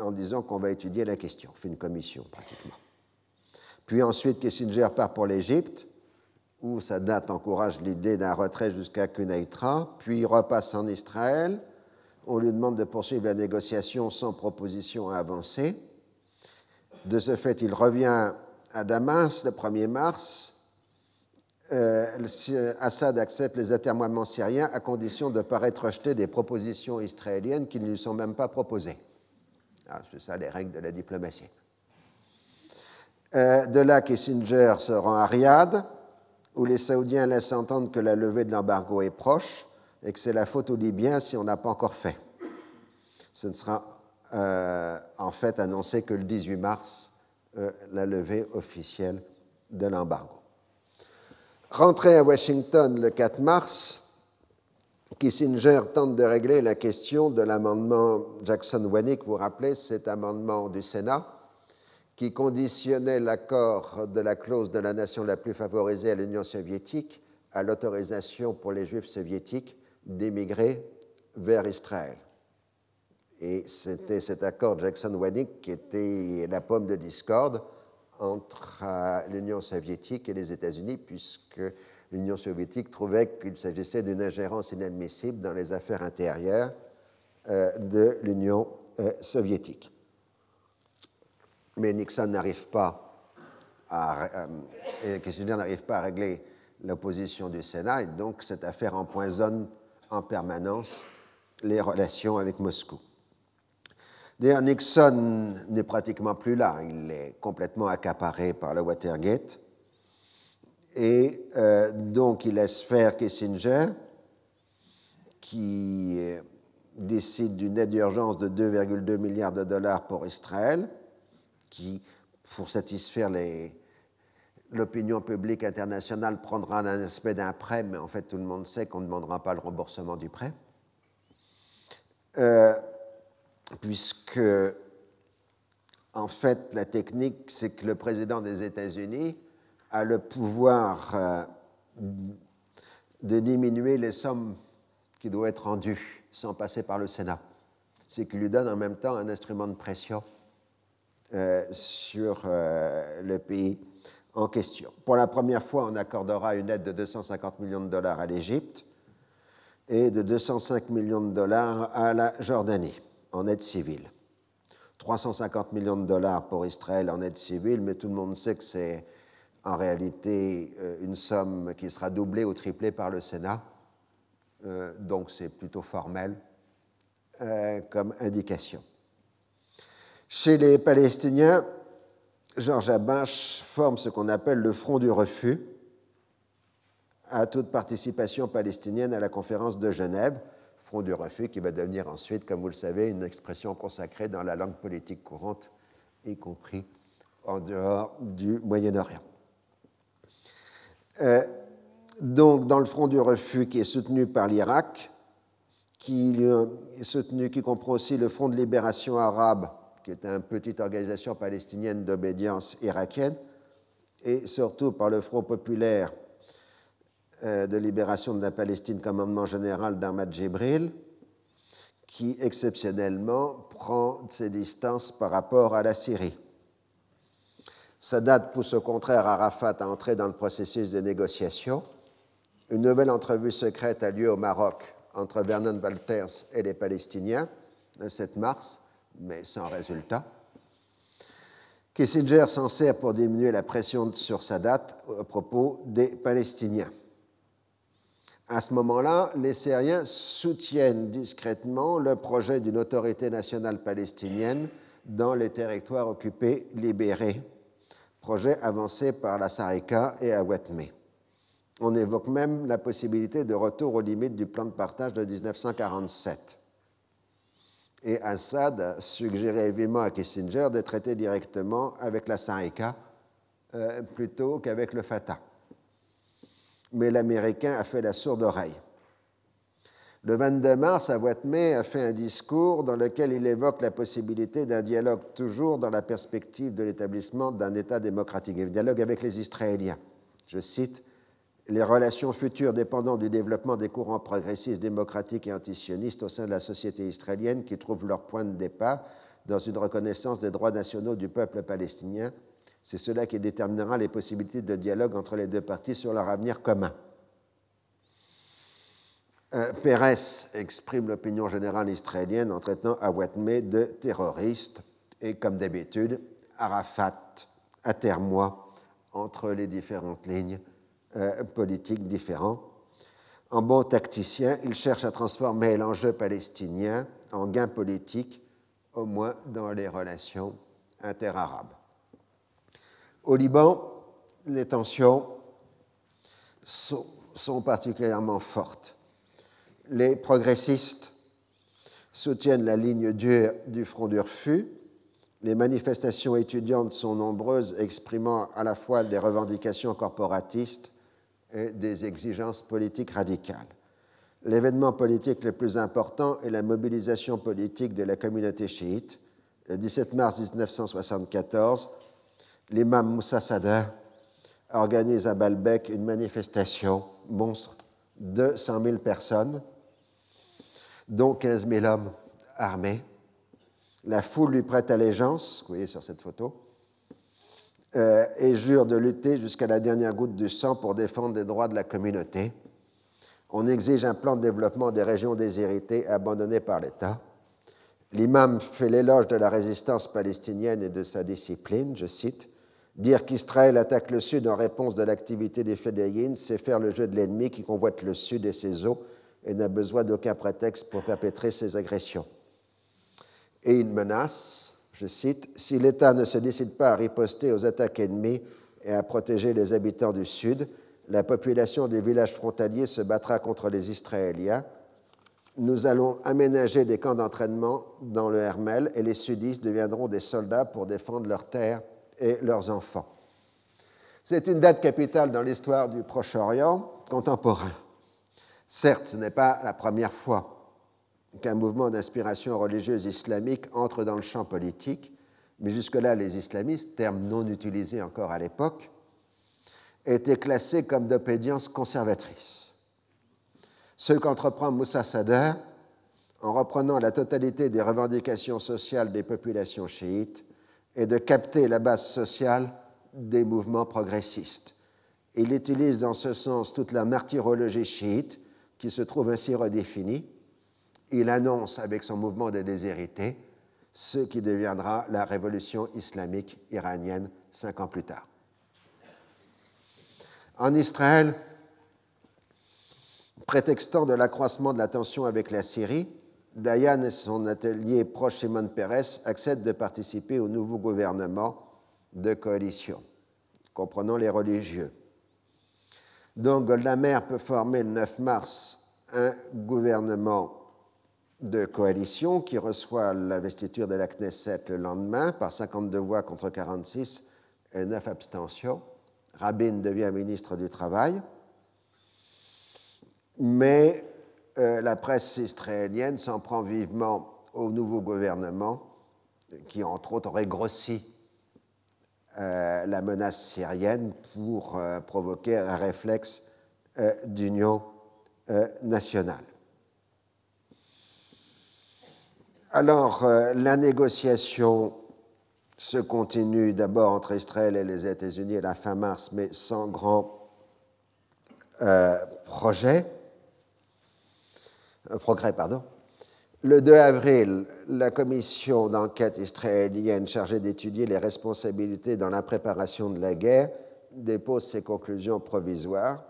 en disant qu'on va étudier la question. On fait une commission pratiquement. Puis ensuite, Kissinger part pour l'Égypte où sa date encourage l'idée d'un retrait jusqu'à Kunaitra, puis repasse en Israël. On lui demande de poursuivre la négociation sans proposition à avancer. De ce fait, il revient à Damas le 1er mars. Euh, Assad accepte les atermoiements syriens à condition de paraître rejeter des propositions israéliennes qui ne lui sont même pas proposées. Ah, c'est ça les règles de la diplomatie. Euh, de là, Kissinger se rend à Riyad où les Saoudiens laissent entendre que la levée de l'embargo est proche et que c'est la faute aux Libyens si on n'a pas encore fait. Ce ne sera euh, en fait annoncé que le 18 mars, euh, la levée officielle de l'embargo. Rentré à Washington le 4 mars, Kissinger tente de régler la question de l'amendement Jackson-Wanik. Vous vous rappelez, cet amendement du Sénat qui conditionnait l'accord de la clause de la nation la plus favorisée à l'Union soviétique à l'autorisation pour les juifs soviétiques d'émigrer vers Israël. Et c'était cet accord Jackson-Wanik qui était la pomme de discorde entre euh, l'Union soviétique et les États-Unis, puisque l'Union soviétique trouvait qu'il s'agissait d'une ingérence inadmissible dans les affaires intérieures euh, de l'Union euh, soviétique. Mais Nixon n'arrive pas à, et Kissinger n'arrive pas à régler l'opposition du Sénat, et donc cette affaire empoisonne en permanence les relations avec Moscou. D'ailleurs, Nixon n'est pratiquement plus là, il est complètement accaparé par le Watergate, et euh, donc il laisse faire Kissinger, qui décide d'une aide d'urgence de 2,2 milliards de dollars pour Israël, qui, pour satisfaire l'opinion publique internationale, prendra un aspect d'un prêt, mais en fait tout le monde sait qu'on ne demandera pas le remboursement du prêt. Euh, puisque, en fait, la technique, c'est que le président des États-Unis a le pouvoir euh, de diminuer les sommes qui doivent être rendues sans passer par le Sénat. C'est qu'il lui donne en même temps un instrument de pression euh, sur le pays en question. Pour la première fois, on accordera une aide de 250 millions de dollars à l'Égypte et de 205 millions de dollars à la Jordanie en aide civile. 350 millions de dollars pour Israël en aide civile, mais tout le monde sait que c'est en réalité euh, une somme qui sera doublée ou triplée par le Sénat, euh, donc c'est plutôt formel euh, comme indication. Chez les Palestiniens, Georges Abache forme ce qu'on appelle le Front du refus, à toute participation palestinienne à la conférence de Genève, front du refus qui va devenir ensuite, comme vous le savez, une expression consacrée dans la langue politique courante, y compris en dehors du Moyen-Orient. Euh, donc, dans le front du refus qui est soutenu par l'Irak, qui est soutenu, qui comprend aussi le Front de libération arabe, qui est une petite organisation palestinienne d'obédience irakienne, et surtout par le Front populaire euh, de libération de la Palestine, commandement général d'Ahmad Jibril, qui exceptionnellement prend ses distances par rapport à la Syrie. Sadat pousse au contraire Arafat à entrer dans le processus de négociation. Une nouvelle entrevue secrète a lieu au Maroc entre Vernon Walters et les Palestiniens le 7 mars, mais sans résultat. Kissinger s'en sert pour diminuer la pression sur Sadat à propos des Palestiniens. À ce moment-là, les Syriens soutiennent discrètement le projet d'une autorité nationale palestinienne dans les territoires occupés libérés, projet avancé par la Sarika et Awatme. On évoque même la possibilité de retour aux limites du plan de partage de 1947. Et Assad a suggéré vivement à Kissinger de traiter directement avec la Sarika euh, plutôt qu'avec le Fatah mais l'Américain a fait la sourde oreille. Le 22 mars, à Watmé a fait un discours dans lequel il évoque la possibilité d'un dialogue toujours dans la perspective de l'établissement d'un État démocratique, un dialogue avec les Israéliens. Je cite Les relations futures dépendant du développement des courants progressistes, démocratiques et antisionistes au sein de la société israélienne qui trouvent leur point de départ dans une reconnaissance des droits nationaux du peuple palestinien c'est cela qui déterminera les possibilités de dialogue entre les deux parties sur leur avenir commun. Euh, Pérez exprime l'opinion générale israélienne en traitant Awatmé de terroriste et, comme d'habitude, Arafat atermoie entre les différentes lignes euh, politiques différentes. En bon tacticien, il cherche à transformer l'enjeu palestinien en gain politique, au moins dans les relations interarabes. Au Liban, les tensions sont, particulièrement fortes. Les progressistes soutiennent la ligne dure du Front du refus. Les manifestations étudiantes sont nombreuses, exprimant à la fois des revendications corporatistes et des exigences politiques radicales. L'événement politique le plus important est la mobilisation politique de la communauté chiite. Le 17 mars 1974, l'imam Moussa Sada organise à Balbec une manifestation monstre de 100 000 personnes, dont 15 000 hommes armés. La foule lui prête allégeance, vous voyez sur cette photo, euh, et jure de lutter jusqu'à la dernière goutte de sang pour défendre les droits de la communauté. On exige un plan de développement des régions déshéritées abandonnées par l'État. L'imam fait l'éloge de la résistance palestinienne et de sa discipline, je cite, Dire qu'Israël attaque le Sud en réponse de l'activité des Fédéines, c'est faire le jeu de l'ennemi qui convoite le Sud et ses eaux et n'a besoin d'aucun prétexte pour perpétrer ses agressions. Et il menace, je cite, Si l'État ne se décide pas à riposter aux attaques ennemies et à protéger les habitants du Sud, la population des villages frontaliers se battra contre les Israéliens. Nous allons aménager des camps d'entraînement dans le Hermel et les sudistes deviendront des soldats pour défendre leurs terres et leurs enfants. C'est une date capitale dans l'histoire du Proche-Orient contemporain. Certes, ce n'est pas la première fois qu'un mouvement d'inspiration religieuse islamique entre dans le champ politique, mais jusque-là, les islamistes, terme non utilisé encore à l'époque, étaient classés comme d'obédience conservatrice. Ce qu'entreprend Moussa Sadr, en reprenant la totalité des revendications sociales des populations chiites, est de capter la base sociale des mouvements progressistes. Il utilise dans ce sens toute la martyrologie chiite, qui se trouve ainsi redéfinie. Il annonce avec son mouvement des déshérités ce qui deviendra la révolution islamique iranienne cinq ans plus tard. En Israël, prétextant de l'accroissement de la tension avec la Syrie, Dayan et son atelier proche Shimon Peres acceptent de participer au nouveau gouvernement de coalition, comprenant les religieux. Donc Goldamer peut former le 9 mars un gouvernement de coalition qui reçoit l'investiture de la Knesset le lendemain par 52 voix contre 46 et 9 abstentions. Rabin devient ministre du Travail, mais euh, la presse israélienne s'en prend vivement au nouveau gouvernement qui, entre autres, aurait grossi euh, la menace syrienne pour euh, provoquer un réflexe d'union nationale. Alors, la négociation se continue d'abord entre Israël et les États-Unis à la fin mars, mais sans grand euh, projet, euh, progrès. Pardon. Le 2 avril, la commission d'enquête israélienne chargée d'étudier les responsabilités dans la préparation de la guerre dépose ses conclusions provisoires.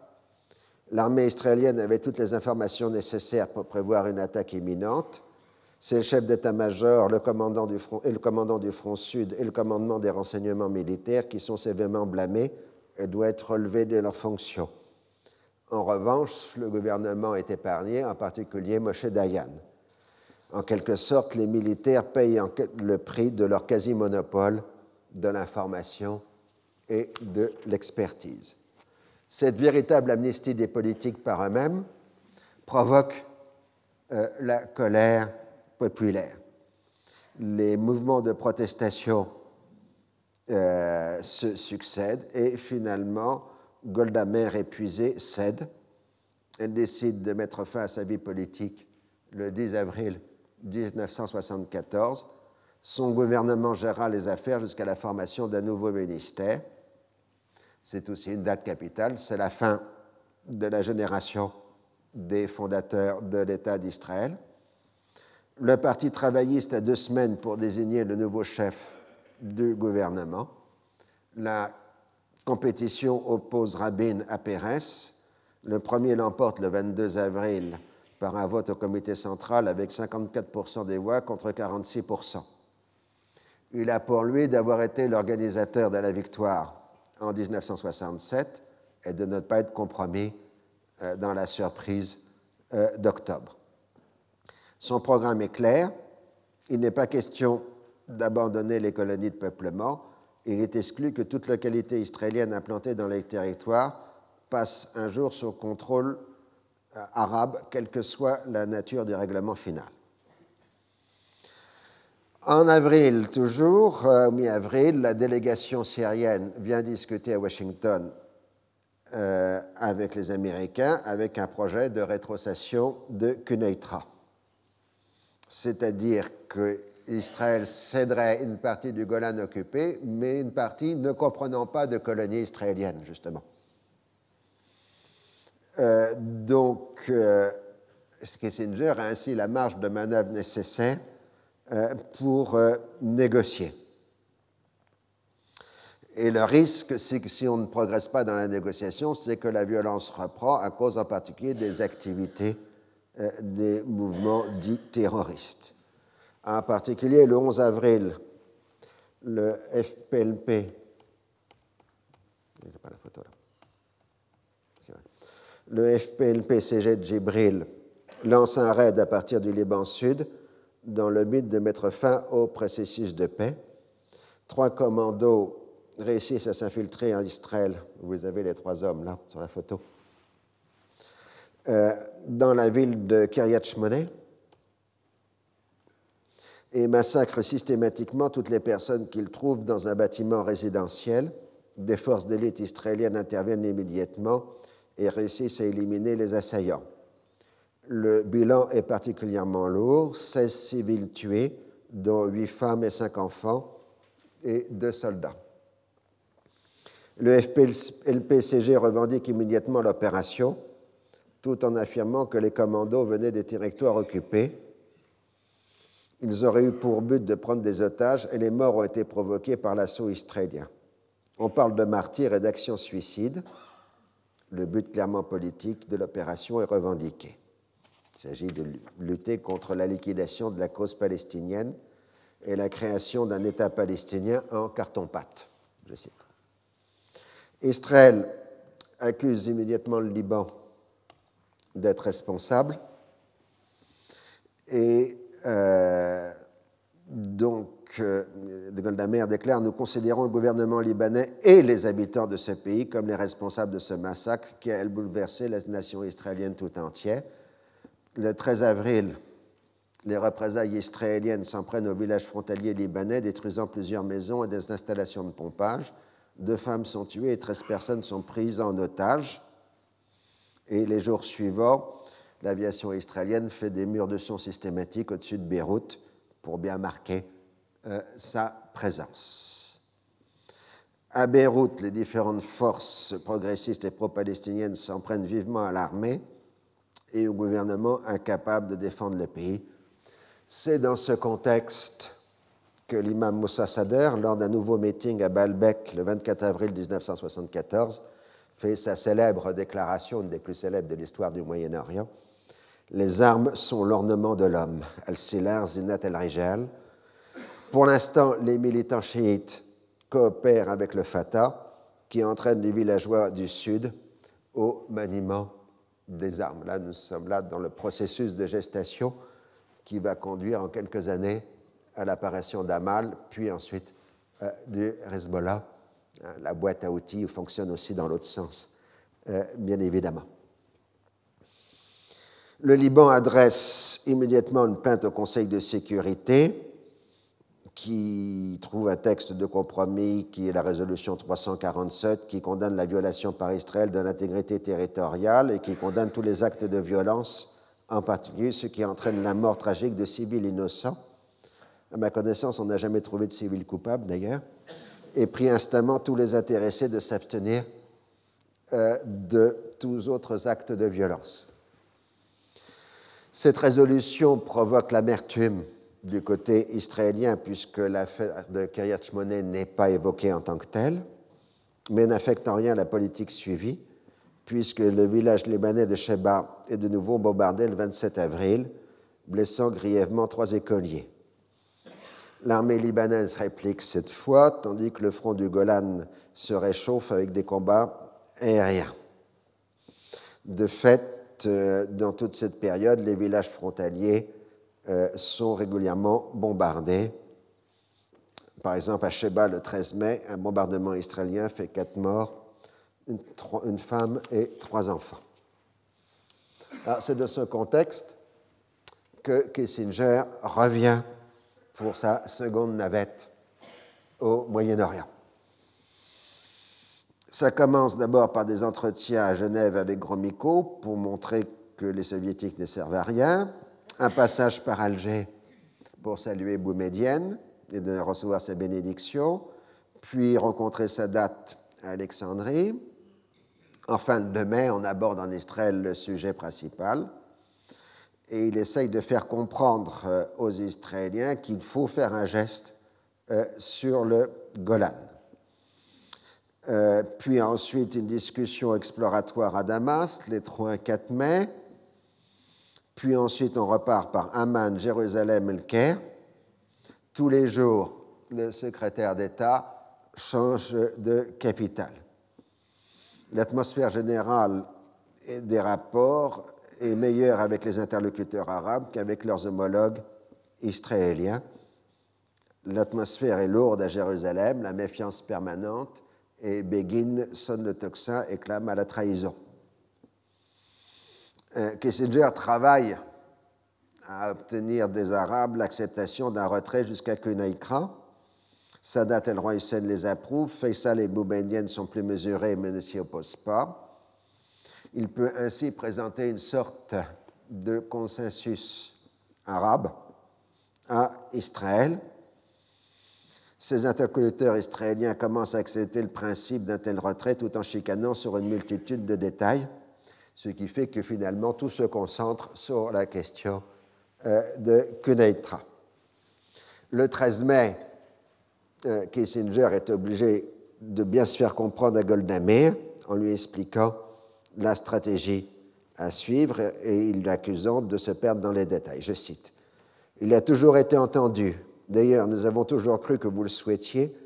L'armée israélienne avait toutes les informations nécessaires pour prévoir une attaque imminente. C'est le chef d'état-major, le commandant du front et le commandant du front sud et le commandement des renseignements militaires qui sont sévèrement blâmés et doivent être relevés de leurs fonctions. En revanche, le gouvernement est épargné, en particulier Moshe Dayan. En quelque sorte, les militaires payent le prix de leur quasi-monopole de l'information et de l'expertise. Cette véritable amnistie des politiques par eux-mêmes provoque euh, la colère populaire. Les mouvements de protestation euh, se succèdent et finalement, Golda Meir épuisée cède. Elle décide de mettre fin à sa vie politique le 10 avril 1974. Son gouvernement gérera les affaires jusqu'à la formation d'un nouveau ministère. C'est aussi une date capitale, c'est la fin de la génération des fondateurs de l'État d'Israël. Le Parti travailliste a deux semaines pour désigner le nouveau chef du gouvernement. La compétition oppose Rabin à Pérez. Le premier l'emporte le 22 avril par un vote au comité central avec 54% des voix contre 46%. Il a pour lui d'avoir été l'organisateur de la victoire en 1967 et de ne pas être compromis euh, dans la surprise euh, d'octobre. Son programme est clair. Il n'est pas question d'abandonner les colonies de peuplement. Il est exclu que toute localité israélienne implantée dans les territoires passe un jour sous contrôle arabe, quelle que soit la nature du règlement final. En avril, toujours, euh, mi-avril, la délégation syrienne vient discuter à Washington euh, avec les Américains avec un projet de rétrocession de Kuneitra c'est-à-dire qu'Israël céderait une partie du Golan occupé, mais une partie ne comprenant pas de colonie israélienne, justement. Euh, donc, euh, Kissinger a ainsi la marge de manœuvre nécessaire euh, pour négocier. Et le risque, c'est que si on ne progresse pas dans la négociation, c'est que la violence reprend à cause en particulier des activités euh, des mouvements dits terroristes. En particulier, le 11 avril, le FPLP, pas la photo là. Le FPLP-CG de Djibril lance un raid à partir du Liban Sud dans le but de mettre fin au processus de paix. Trois commandos réussissent à s'infiltrer en Israël. Vous avez les trois hommes là sur la photo. Euh, dans la ville de Kiryat Shmone et massacrent systématiquement toutes les personnes qu'ils trouvent dans un bâtiment résidentiel. Des forces d'élite israéliennes interviennent immédiatement et réussissent à éliminer les assaillants. Le bilan est particulièrement lourd 16 civils tués, dont 8 femmes et 5 enfants, et 2 soldats. Le FPLPCG revendique immédiatement l'opération, tout en affirmant que les commandos venaient des territoires occupés. Ils auraient eu pour but de prendre des otages et les morts ont été provoqués par l'assaut israélien. On parle de martyrs et d'actions suicides. Le but clairement politique de l'opération est revendiqué. Il s'agit de lutter contre la liquidation de la cause palestinienne et la création d'un État palestinien en carton-pâte. Je cite. Israël accuse immédiatement le Liban d'être responsable et euh, donc euh, de Goldamer déclare Nous considérons le gouvernement libanais et les habitants de ce pays comme les responsables de ce massacre qui a bouleversé la nation israélienne tout entière le 13 avril, les représailles israéliennes s'en prennent au village frontalier libanais, détruisant plusieurs maisons et des installations de pompage. Deux femmes sont tuées et 13 personnes sont prises en otage. Et les jours suivants, l'aviation israélienne fait des murs de son systématiques au-dessus de Beyrouth pour bien marquer euh, sa présence. À Beyrouth, les différentes forces progressistes et pro-palestiniennes s'en prennent vivement à l'armée et au gouvernement incapable de défendre le pays. C'est dans ce contexte que l'imam Moussa Sader, lors d'un nouveau meeting à Baalbek le 24 avril 1974, fait sa célèbre déclaration, une des plus célèbres de l'histoire du Moyen-Orient. Les armes sont l'ornement de l'homme. Al-Silar Zinat al-Rijal. Pour l'instant, les militants chiites coopèrent avec le Fatah, qui entraîne les villageois du Sud au maniement des armes. Là, nous sommes là dans le processus de gestation qui va conduire en quelques années à l'apparition d'Amal, puis ensuite euh, du Hezbollah. Euh, la boîte à outils fonctionne aussi dans l'autre sens, euh, bien évidemment. Le Liban adresse immédiatement une plainte au Conseil de sécurité qui trouve un texte de compromis qui est la résolution 347 qui condamne la violation par Israël de l'intégrité territoriale et qui condamne tous les actes de violence, en particulier ceux qui entraînent la mort tragique de civils innocents. À ma connaissance, on n'a jamais trouvé de civils coupables d'ailleurs, et prie instamment tous les intéressés de s'abstenir euh, de tous autres actes de violence. Cette résolution provoque l'amertume du côté israélien, puisque l'affaire de Kiryat Shmone n'est pas évoquée en tant que telle, mais n'affecte en rien la politique suivie, puisque le village libanais de Sheba est de nouveau bombardé le 27 avril, blessant grièvement trois écoliers. L'armée libanaise réplique cette fois, tandis que le front du Golan se réchauffe avec des combats aériens. De fait, euh, dans toute cette période, les villages frontaliers sont régulièrement bombardés. Par exemple, à Sheba, le 13 mai, un bombardement israélien fait quatre morts, une, femme et trois enfants. C'est de ce contexte que Kissinger revient pour sa seconde navette au Moyen-Orient. Ça commence d'abord par des entretiens à Genève avec Gromyko pour montrer que les soviétiques ne servent à rien, un passage par Alger pour saluer Boumedienne et de recevoir sa bénédiction, puis rencontrer date à Alexandrie. Enfin, le mai, on aborde en Israël le sujet principal et il essaye de faire comprendre euh, aux Israéliens qu'il faut faire un geste euh, sur le Golan. Euh, puis ensuite une discussion exploratoire à Damas, les 3 et 4 mai. Puis ensuite on repart par Amman, Jérusalem et le Caire. Tous les jours, le secrétaire d'État change de capitale. L'atmosphère générale des rapports est meilleure avec les interlocuteurs arabes qu'avec leurs homologues israéliens. L'atmosphère est lourde à Jérusalem, la méfiance permanente, et Begin sonne le tocsin et clame à la trahison. Euh, Kissinger travaille à obtenir des Arabes l'acceptation d'un retrait jusqu'à Kunaïkra. Sadat roi Hussein les approuvent, Faisal et Boumedienne sont plus mesurés mais ne s'y opposent pas. Il peut ainsi présenter une sorte de consensus arabe à Israël. Ces interlocuteurs israéliens commencent à accepter le principe d'un tel retrait tout en chicanant sur une multitude de détails, ce qui fait que finalement tout se concentre sur la question euh, de Kuneitra. Le 13 mai, euh, Kissinger est obligé de bien se faire comprendre à Golda Meir en lui expliquant la stratégie à suivre et l'accusant de se perdre dans les détails. Je cite Il a toujours été entendu, d'ailleurs nous avons toujours cru que vous le souhaitiez,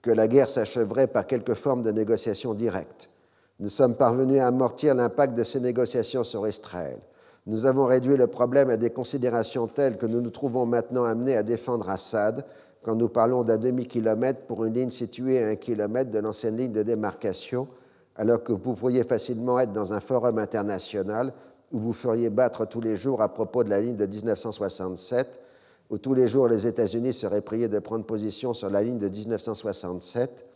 que la guerre s'achèverait par quelque forme de négociation directe. Nous sommes parvenus à amortir l'impact de ces négociations sur Israël. Nous avons réduit le problème à des considérations telles que nous nous trouvons maintenant amenés à défendre Assad quand nous parlons d'un demi-kilomètre pour une ligne située à un kilomètre de l'ancienne ligne de démarcation alors que vous pourriez facilement être dans un forum international où vous feriez battre tous les jours à propos de la ligne de 1967, où tous les jours les États-Unis seraient priés de prendre position sur la ligne de 1967.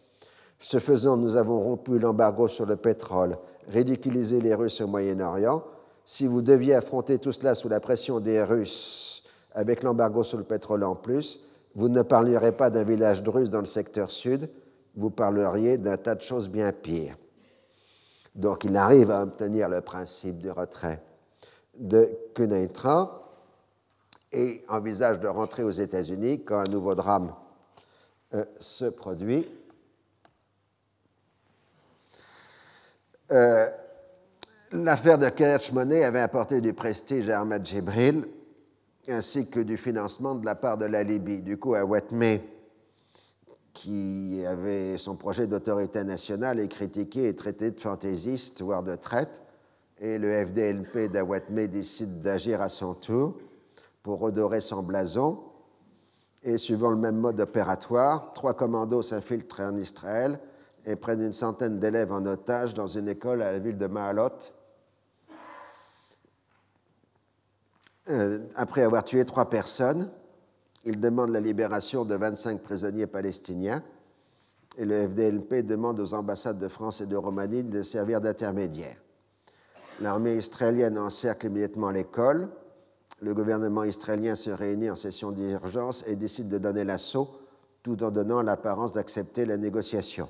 Ce faisant, nous avons rompu l'embargo sur le pétrole, ridiculisé les Russes au Moyen-Orient. Si vous deviez affronter tout cela sous la pression des Russes, avec l'embargo sur le pétrole en plus, vous ne parleriez pas d'un village de Russes dans le secteur sud, vous parleriez d'un tas de choses bien pires. Donc il arrive à obtenir le principe du retrait de Kuneitra et envisage de rentrer aux États-Unis quand un nouveau drame euh, se produit. Euh, l'affaire de Cash Money avait apporté du prestige à Ahmad Jibril ainsi que du financement de la part de la Libye. Du coup, à qui avait son projet d'autorité nationale est critiqué et traité de fantaisiste, voire de traite, et le FDLP d'Awatmé décide d'agir à son tour pour redorer son blason. Et suivant le même mode opératoire, trois commandos s'infiltrent en Israël et prennent une centaine d'élèves en otage dans une école à la ville de Maalot. Euh, après avoir tué trois personnes, il demande la libération de 25 prisonniers palestiniens et le FDLP demande aux ambassades de France et de Roumanie de servir d'intermédiaire. L'armée israélienne encercle immédiatement l'école. Le gouvernement israélien se réunit en session d'urgence et décide de donner l'assaut tout en donnant l'apparence d'accepter la négociation.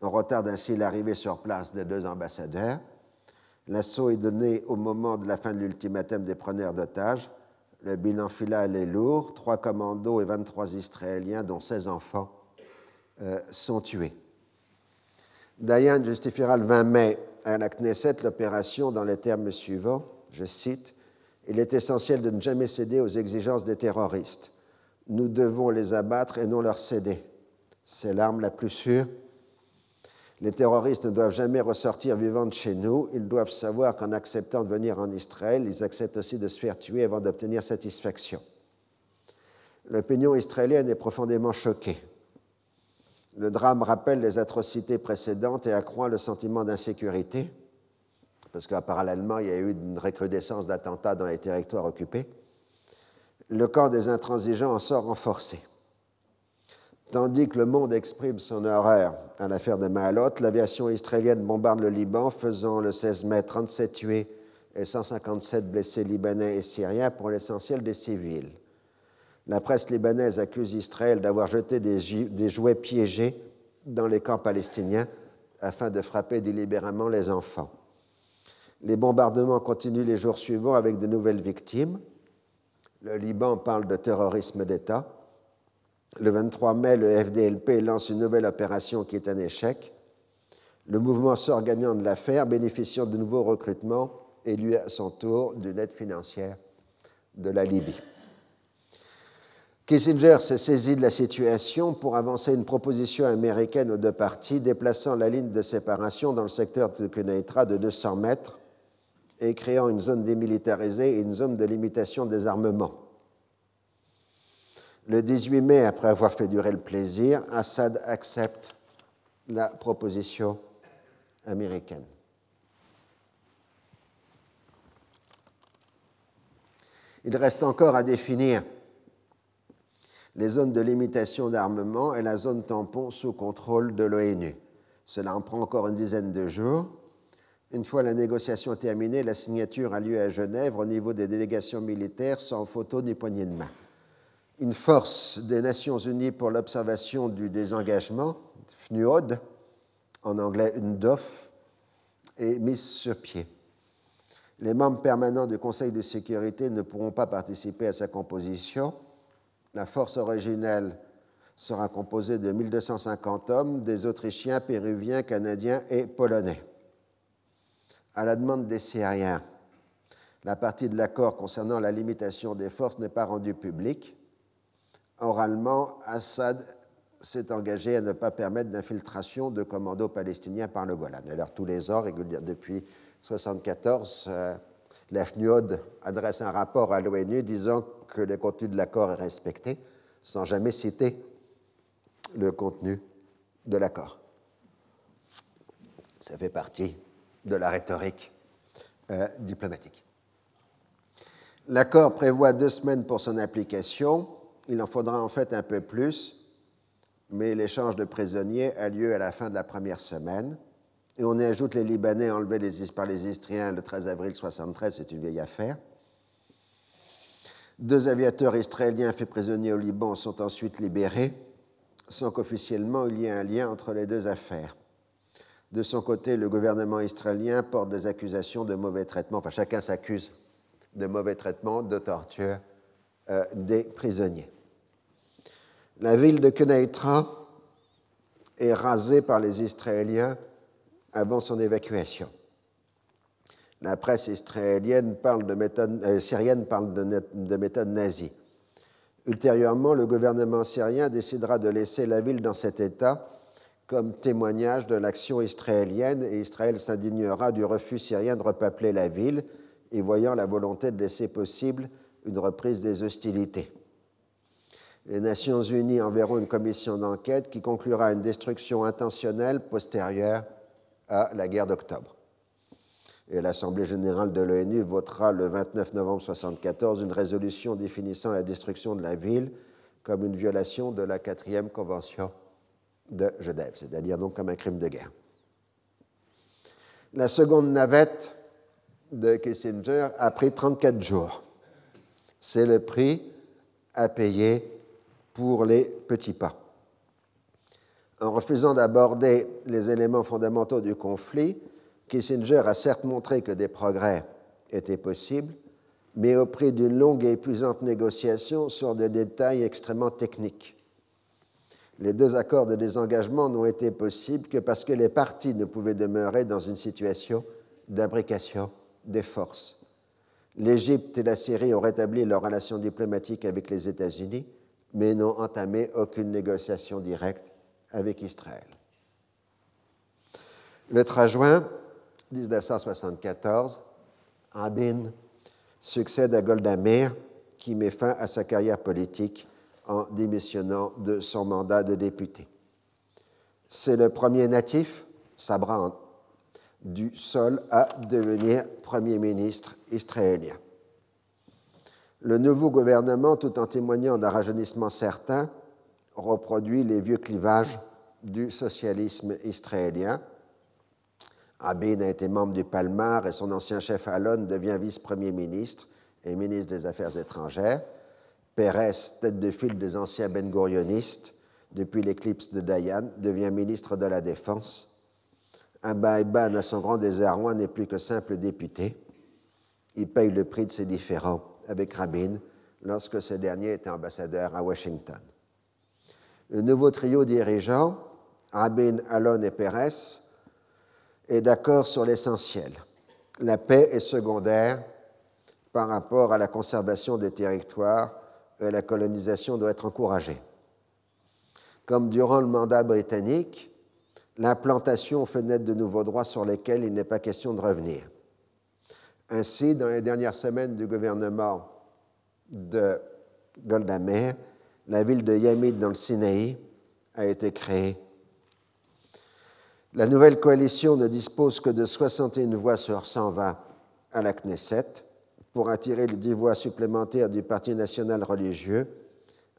On retarde ainsi l'arrivée sur place des deux ambassadeurs. L'assaut est donné au moment de la fin de l'ultimatum des preneurs d'otages le bilan final est lourd. Trois commandos et 23 Israéliens, dont 16 enfants, euh, sont tués. Dayan justifiera le 20 mai à la Knesset l'opération dans les termes suivants, je cite, Il est essentiel de ne jamais céder aux exigences des terroristes. Nous devons les abattre et non leur céder. C'est l'arme la plus sûre les terroristes ne doivent jamais ressortir vivants de chez nous. Ils doivent savoir qu'en acceptant de venir en Israël, ils acceptent aussi de se faire tuer avant d'obtenir satisfaction. L'opinion israélienne est profondément choquée. Le drame rappelle les atrocités précédentes et accroît le sentiment d'insécurité, parce qu'en parallèlement, il y a eu une recrudescence d'attentats dans les territoires occupés. Le camp des intransigeants en sort renforcé. Tandis que le monde exprime son horreur à l'affaire de Maalot, l'aviation israélienne bombarde le Liban, faisant le 16 mai 37 tués et 157 blessés libanais et syriens, pour l'essentiel des civils. La presse libanaise accuse Israël d'avoir jeté des, des, jouets piégés dans les camps palestiniens afin de frapper délibérément les enfants. Les bombardements continuent les jours suivants avec de nouvelles victimes. Le Liban parle de terrorisme d'État Le 23 mai, le FDLP lance une nouvelle opération qui est un échec. Le mouvement sort gagnant de l'affaire, bénéficiant de nouveaux recrutements et lui à son tour d'une aide financière de la Libye. Kissinger s'est saisi de la situation pour avancer une proposition américaine aux deux parties, déplaçant la ligne de séparation dans le secteur de Quneitra de 200 mètres et créant une zone démilitarisée et une zone de limitation des armements. Le 18 mai, après avoir fait durer le plaisir, Assad accepte la proposition américaine. Il reste encore à définir les zones de limitation d'armement et la zone tampon sous contrôle de l'ONU. Cela en prend encore une dizaine de jours. Une fois la négociation terminée, la signature a lieu à Genève au niveau des délégations militaires sans photo ni poignée de main. Une force des Nations Unies pour l'observation du désengagement, FNUOD, en anglais UNDOF, est mise sur pied. Les membres permanents du Conseil de sécurité ne pourront pas participer à sa composition. La force originelle sera composée de 1250 hommes, des Autrichiens, Péruviens, Canadiens et Polonais. À la demande des Syriens, la partie de l'accord concernant la limitation des forces n'est pas rendue publique. Oralement, Assad s'est engagé à ne pas permettre d'infiltration de commandos palestiniens par le Golan. Alors tous les ans, depuis 1974, euh, adresse un rapport à l'ONU disant que le contenu de l'accord est respecté, sans jamais citer le contenu de l'accord. Ça fait partie de la rhétorique euh, diplomatique. L'accord prévoit deux semaines pour son application. Il en faudra en fait un peu plus, mais l'échange de prisonniers a lieu à la fin de la première semaine. Et on y ajoute les Libanais enlevés par les Istriens le 13 avril 1973, c'est une vieille affaire. Deux aviateurs israéliens faits prisonniers au Liban sont ensuite libérés, sans qu'officiellement il y ait un lien entre les deux affaires. De son côté, le gouvernement israélien porte des accusations de mauvais traitement, enfin chacun s'accuse de mauvais traitement, de torture euh, des prisonniers. La ville de Kenaïtra est rasée par les Israéliens avant son évacuation. La presse israélienne parle euh, syrienne parle de méthode nazie. Ultérieurement, le gouvernement syrien décidera de laisser la ville dans cet état comme témoignage de l'action israélienne et Israël s'indignera du refus syrien de repeupler la ville et voyant la volonté de laisser possible une reprise des hostilités. Les Nations Unies enverront une commission d'enquête qui conclura une destruction intentionnelle postérieure à la guerre d'octobre. Et l'Assemblée générale de l'ONU votera le 29 novembre 1974 une résolution définissant la destruction de la ville comme une violation de la quatrième convention de Genève, c'est-à-dire donc comme un crime de guerre. La seconde navette de Kissinger a pris 34 jours. C'est le prix à payer pour les petits pas en refusant d'aborder les éléments fondamentaux du conflit, Kissinger a certes montré que des progrès étaient possibles, mais au prix d'une longue et épuisante négociation sur des détails extrêmement techniques. Les deux accords de désengagement n'ont été possibles que parce que les parties ne pouvaient demeurer dans une situation d'imbrication des forces. L'Égypte et la Syrie ont rétabli leurs relations diplomatiques avec les États-Unis, mais n'ont entamé aucune négociation directe avec Israël. Le 3 juin 1974, Rabin succède à Golda Meir, qui met fin à sa carrière politique en démissionnant de son mandat de député. C'est le premier natif, Sabra, du sol à devenir Premier ministre israélien. Le nouveau gouvernement, tout en témoignant d'un rajeunissement certain, reproduit les vieux clivages du socialisme israélien. Rabin a été membre du Palmar et son ancien chef Alon devient vice-premier ministre et ministre des Affaires étrangères. Pérez, tête de file des anciens ben depuis l'éclipse de Dayan, devient ministre de la Défense. Abba Eban, à son grand désarroi, n'est plus que simple député. Il paye le prix de ses différends avec Rabin lorsque ce dernier était ambassadeur à Washington. Le nouveau trio dirigeant, Rabin, Alon et Pérez, est d'accord sur l'essentiel. La paix est secondaire par rapport à la conservation des territoires et la colonisation doit être encouragée. Comme durant le mandat britannique, l'implantation fait naître de nouveaux droits sur lesquels il n'est pas question de revenir. Ainsi, dans les dernières semaines du gouvernement de Golda Meir, la ville de Yamid dans le Sinaï a été créée. La nouvelle coalition ne dispose que de 61 voix sur 120 à la Knesset. Pour attirer les 10 voix supplémentaires du Parti national religieux,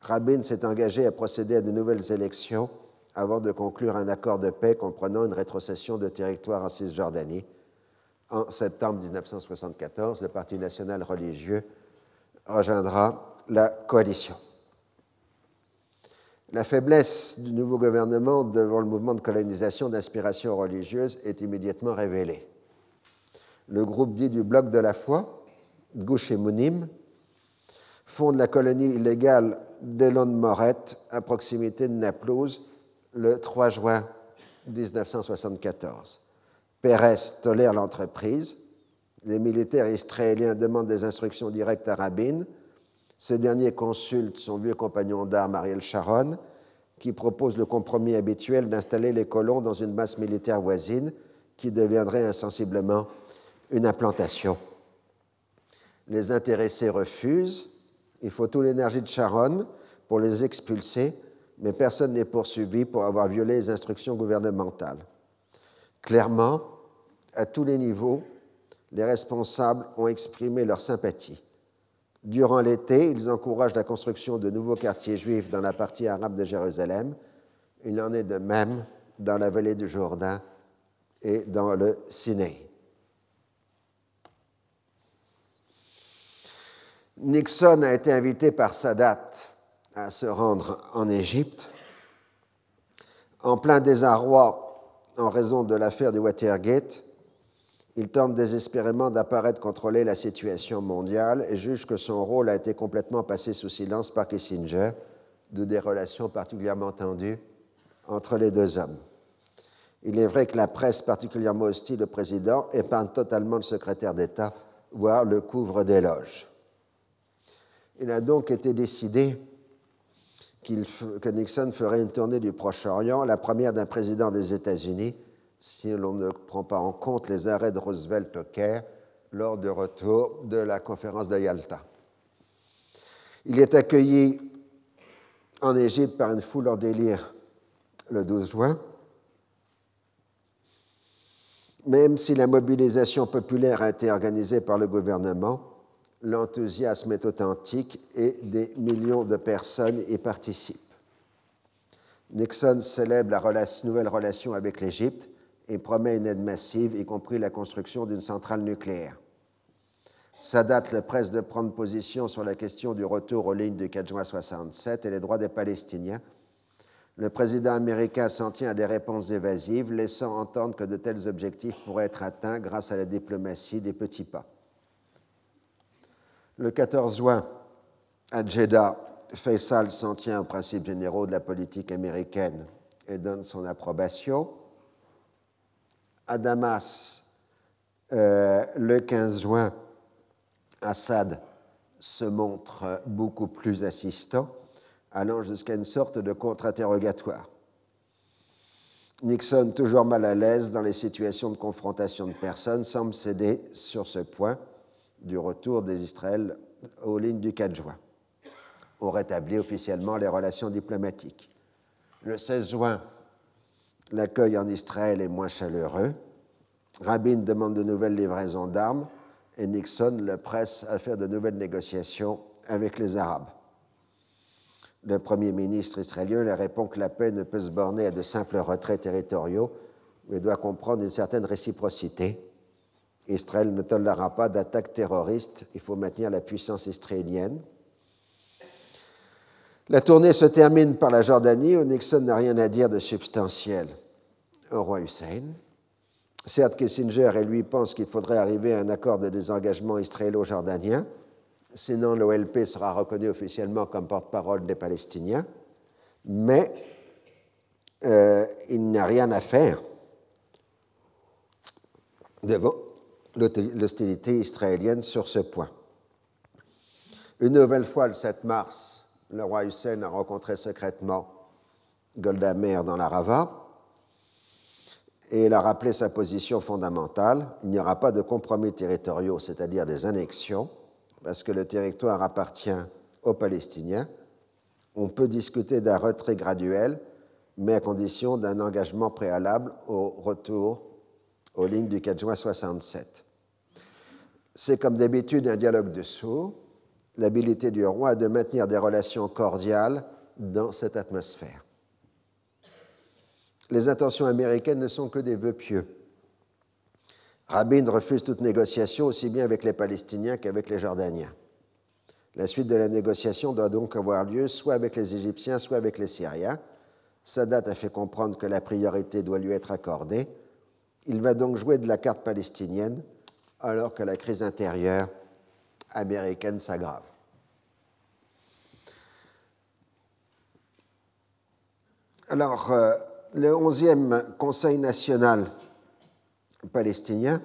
Rabin s'est engagé à procéder à de nouvelles élections avant de conclure un accord de paix comprenant une rétrocession de territoire en Cisjordanie. En septembre 1974, le Parti national religieux rejoindra la coalition. La faiblesse du nouveau gouvernement devant le mouvement de colonisation d'inspiration religieuse est immédiatement révélée. Le groupe dit du Bloc de la foi, Gouche et Mounim, fonde la colonie illégale d'Elon Moret à proximité de Naplouse le 3 juin 1974. Pérez tolère l'entreprise. Les militaires israéliens demandent des instructions directes à Rabin. Ce dernier consulte son vieux compagnon d'armes, Ariel Sharon, qui propose le compromis habituel d'installer les colons dans une base militaire voisine qui deviendrait insensiblement une implantation. Les intéressés refusent. Il faut toute l'énergie de Sharon pour les expulser, mais personne n'est poursuivi pour avoir violé les instructions gouvernementales. Clairement, à tous les niveaux, les responsables ont exprimé leur sympathie. Durant l'été, ils encouragent la construction de nouveaux quartiers juifs dans la partie arabe de Jérusalem. Il en est de même dans la vallée du Jourdain et dans le Sinaï. Nixon a été invité par Sadat à se rendre en Égypte. En plein désarroi en raison de l'affaire du Watergate, il tente désespérément d'apparaître contrôler la situation mondiale et juge que son rôle a été complètement passé sous silence par Kissinger, de des relations particulièrement tendues entre les deux hommes. Il est vrai que la presse particulièrement hostile au président épargne totalement le secrétaire d'État, voire le couvre d'éloges. Il a donc été décidé que Nixon ferait une tournée du Proche-Orient, la première d'un président des États-Unis, si l'on ne prend pas en compte les arrêts de Roosevelt au Caire lors du retour de la conférence de Yalta. Il est accueilli en Égypte par une foule en délire le 12 juin. Même si la mobilisation populaire a été organisée par le gouvernement, l'enthousiasme est authentique et des millions de personnes y participent. Nixon célèbre la nouvelle relation avec l'Égypte et promet une aide massive, y compris la construction d'une centrale nucléaire. Sadat le presse de prendre position sur la question du retour aux lignes du 4 juin 67 et les droits des Palestiniens. Le président américain s'en tient à des réponses évasives, laissant entendre que de tels objectifs pourraient être atteints grâce à la diplomatie des petits pas. Le 14 juin, à Jeddah, Faisal s'en tient aux principes généraux de la politique américaine et donne son approbation. À Damas, euh, le 15 juin, Assad se montre beaucoup plus assistant, allant jusqu'à une sorte de contre-interrogatoire. Nixon, toujours mal à l'aise dans les situations de confrontation de personnes, semble céder sur ce point du retour des Israël aux lignes du 4 juin. On rétablit officiellement les relations diplomatiques. Le 16 juin, l'accueil en Israël est moins chaleureux. Rabin demande de nouvelles livraisons d'armes et Nixon le presse à faire de nouvelles négociations avec les Arabes. Le Premier ministre israélien lui répond que la paix ne peut se borner à de simples retraits territoriaux, mais doit comprendre une certaine réciprocité Israël ne tolérera pas d'attaques terroristes. Il faut maintenir la puissance israélienne. La tournée se termine par la Jordanie, où Nixon n'a rien à dire de substantiel au roi Hussein. Certes, Kissinger et lui pensent qu'il faudrait arriver à un accord de désengagement israélo-jordanien, sinon l'OLP sera reconnu officiellement comme porte-parole des Palestiniens. Mais euh, il n'y a rien à faire devant l'hostilité israélienne sur ce point. Une nouvelle fois, le 7 mars, le roi Hussein a rencontré secrètement Golda Meir dans la Rava et il a rappelé sa position fondamentale. Il n'y aura pas de compromis territoriaux, c'est-à-dire des annexions, parce que le territoire appartient aux Palestiniens. On peut discuter d'un retrait graduel, mais à condition d'un engagement préalable au retour aux lignes du 4 juin 67. C'est comme d'habitude un dialogue de sourds, l'habilité du roi de maintenir des relations cordiales dans cette atmosphère. Les intentions américaines ne sont que des vœux pieux. Rabin refuse toute négociation aussi bien avec les Palestiniens qu'avec les Jordaniens. La suite de la négociation doit donc avoir lieu soit avec les Égyptiens, soit avec les Syriens. Sadat a fait comprendre que la priorité doit lui être accordée. Il va donc jouer de la carte palestinienne alors que la crise intérieure américaine s'aggrave. Alors, euh, le 11e Conseil national palestinien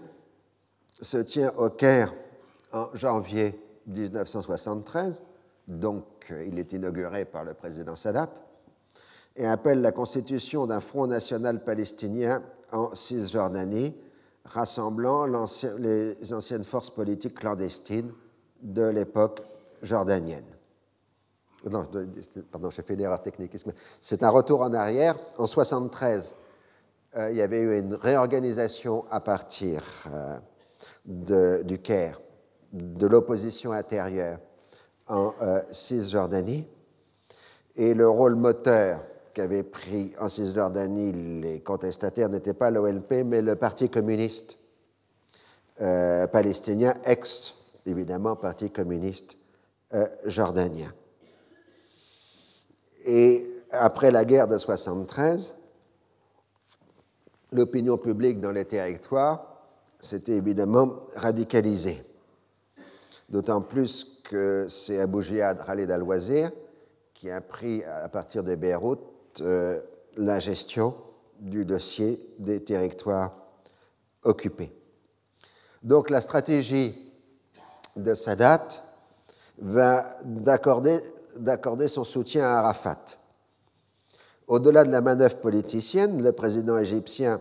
se tient au Caire en janvier 1973, donc il est inauguré par le président Sadat, et appelle la constitution d'un Front national palestinien en Cisjordanie, rassemblant les anciennes forces politiques clandestines de l'époque jordanienne. Non, pardon, j'ai fait une erreur technique. C'est un retour en arrière. En 1973, euh, il y avait eu une réorganisation à partir euh, du Caire, de l'opposition intérieure en euh, Cisjordanie. Et le rôle moteur qu'avaient pris en Cisjordanie les contestataires n'était pas l'OLP, mais le Parti communiste palestinien, ex, évidemment, Parti communiste jordanien. Et après la guerre de 73, l'opinion publique dans les territoires s'était évidemment radicalisée. D'autant plus que c'est Abu Jihad Khalid al-Wazir qui a pris à partir de Beyrouth euh, la gestion du dossier des territoires occupés. Donc la stratégie de Sadat va d'accorder son soutien à Arafat. Au-delà de la manœuvre politicienne, le président égyptien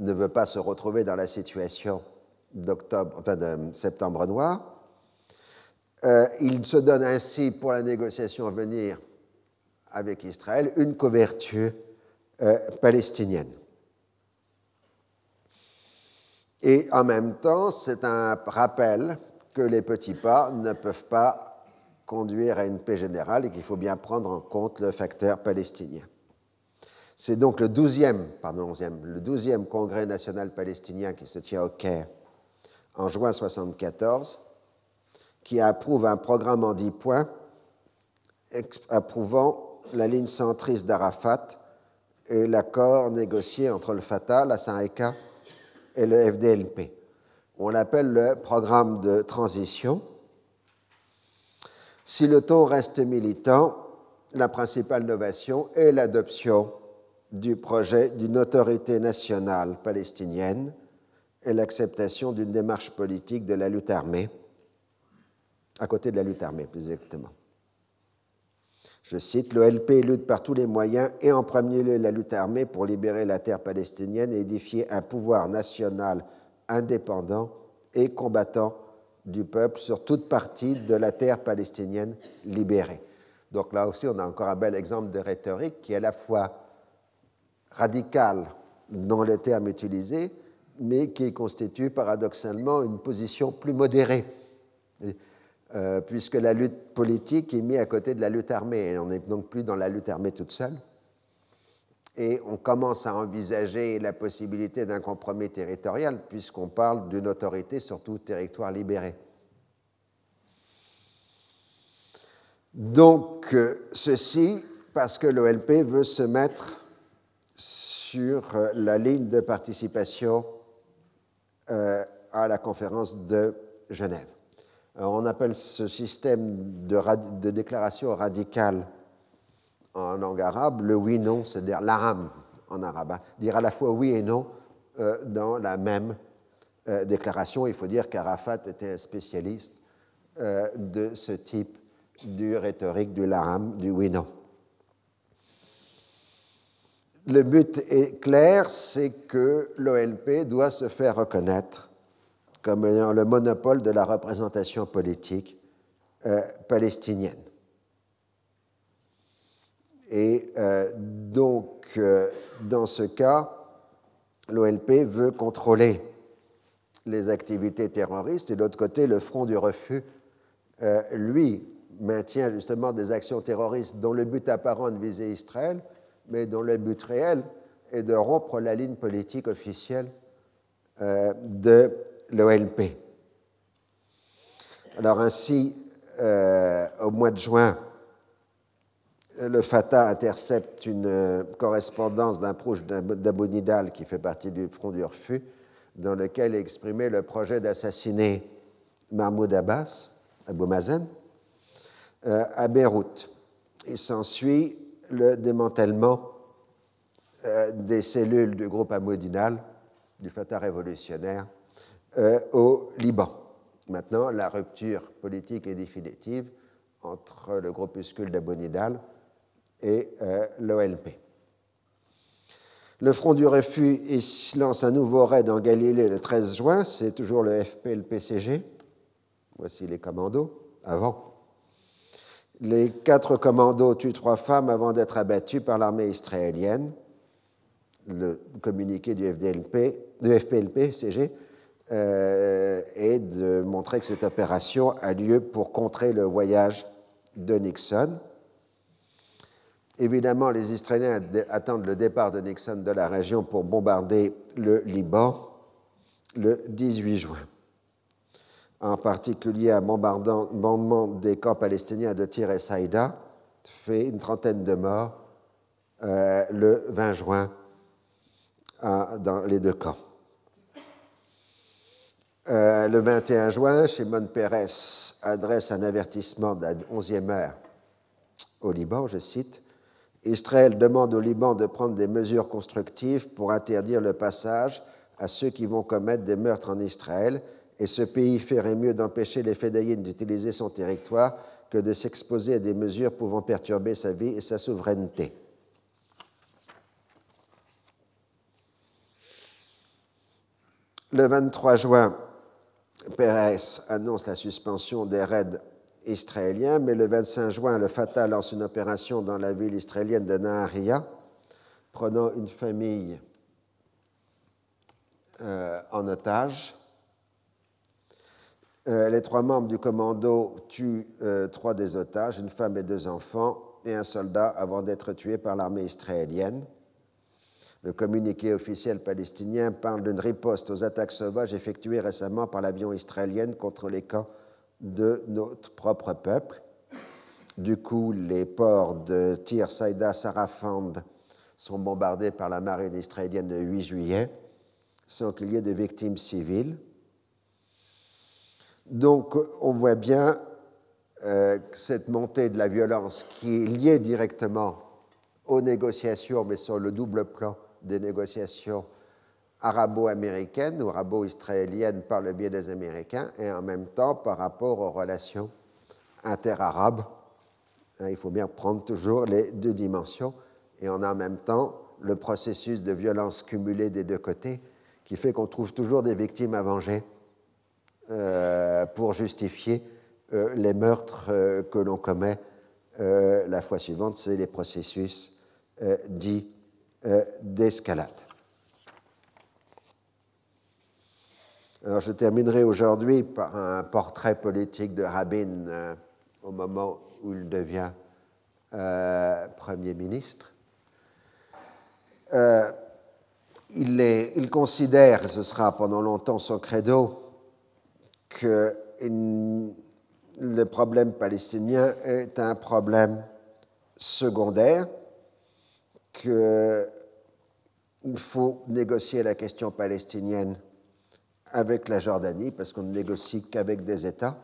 ne veut pas se retrouver dans la situation d'octobre, enfin de septembre noir. Euh, il se donne ainsi pour la négociation à venir avec Israël une couverture euh, palestinienne. Et en même temps, c'est un rappel que les petits pas ne peuvent pas conduire à une paix générale et qu'il faut bien prendre en compte le facteur palestinien. C'est donc le 12e, pardon, le 12e congrès national palestinien qui se tient au Caire en juin 1974 qui approuve un programme en dix points approuvant la ligne centriste d'Arafat et l'accord négocié entre le Fatah, la SAECA et le FDLP. On l'appelle le programme de transition. Si le ton reste militant, la principale innovation est l'adoption du projet d'une autorité nationale palestinienne et l'acceptation d'une démarche politique de la lutte armée, à côté de la lutte armée plus exactement. Je cite, l'OLP lutte par tous les moyens et en premier lieu la lutte armée pour libérer la terre palestinienne et édifier un pouvoir national indépendant et combattant du peuple sur toute partie de la terre palestinienne libérée. Donc là aussi, on a encore un bel exemple de rhétorique qui est à la fois radicale dans les termes utilisés, mais qui constitue paradoxalement une position plus modérée. Euh, puisque la lutte politique est mise à côté de la lutte armée. Et on n'est donc plus dans la lutte armée toute seule. Et on commence à envisager la possibilité d'un compromis territorial, puisqu'on parle d'une autorité sur tout territoire libéré. Donc, euh, ceci parce que l'OLP veut se mettre sur euh, la ligne de participation à la conférence de Genève on appelle ce système de, déclaration radicale en langue arabe, le oui-non, c'est-à-dire l'aram en arabe, hein. dire à la fois oui et non euh, dans la même euh, déclaration. Il faut dire qu'Arafat était un spécialiste euh, de ce type du rhétorique du laram, du oui-non. Le but est clair, c'est que l'OLP doit se faire reconnaître comme ayant le monopole de la représentation politique palestinienne. Et euh, donc, euh, dans ce cas, l'OLP veut contrôler les activités terroristes et de l'autre côté, le Front du refus, euh, lui, maintient justement des actions terroristes dont le but apparent est de viser Israël, mais dont le but réel est de rompre la ligne politique officielle de l'OLP. Alors ainsi, au mois de juin le Fatah intercepte une euh, correspondance d'un proche d'Abu Nidal qui fait partie du Front du Refus, dans lequel est exprimé le projet d'assassiner Mahmoud Abbas, Abu Mazen, euh, à Beyrouth. Il s'ensuit le démantèlement euh, des cellules du groupe Abu Nidal, du Fatah révolutionnaire, au Liban. Maintenant, la rupture politique est définitive entre le groupuscule d'Abu Nidal et euh, l'OLP. Le Front du Refus lance un nouveau raid en Galilée le 13 juin, c'est toujours le FPLPCG. Voici les commandos, avant. Les quatre commandos tuent trois femmes avant d'être abattus par l'armée israélienne. Le communiqué du, FDLP, du FPLP-CG euh, est de montrer que cette opération a lieu pour contrer le voyage de Nixon. Évidemment, les Israéliens attendent le départ de Nixon de la région pour bombarder le Liban le 18 juin. En particulier, un bombardement des camps palestiniens de Tir et Saïda fait une trentaine de morts euh, le 20 juin dans les deux camps. Euh, le 21 juin, Shimon Peres adresse un avertissement de la 11e heure au Liban, je cite Israël demande au Liban de prendre des mesures constructives pour interdire le passage à ceux qui vont commettre des meurtres en Israël, et ce pays ferait mieux d'empêcher les Fédayines d'utiliser son territoire que de s'exposer à des mesures pouvant perturber sa vie et sa souveraineté. Le 23 juin, Pérez annonce la suspension des raids israélien, mais le 25 juin, le Fatah lance une opération dans la ville israélienne de Nahariya, prenant une famille euh, en otage. Euh, les trois membres du commando tuent euh, trois des otages, une femme et deux enfants, et un soldat avant d'être tué par l'armée israélienne. Le communiqué officiel palestinien parle d'une riposte aux attaques sauvages effectuées récemment par l'avion israélien contre les camps de notre propre peuple. Du coup, les ports de Tir, Saïda, Sarafand sont bombardés par la marine israélienne le 8 juillet, sans qu'il y ait de victimes civiles. Donc, on voit bien euh, cette montée de la violence qui est liée directement aux négociations, mais sur le double plan des négociations arabo-américaine ou arabo-israélienne par le biais des Américains et en même temps par rapport aux relations interarabes. Hein, il faut bien prendre toujours les deux dimensions et on a en même temps le processus de violence cumulée des deux côtés qui fait qu'on trouve toujours des victimes à venger euh, pour justifier euh, les meurtres euh, que l'on commet la fois suivante. C'est les processus dits d'escalade. Alors, je terminerai aujourd'hui par un portrait politique de Rabin euh, au moment où il devient euh, Premier ministre. Euh, il, considère, ce sera pendant longtemps son credo, que le problème palestinien est un problème secondaire, qu'il faut négocier la question palestinienne avec la Jordanie, parce qu'on ne négocie qu'avec des États,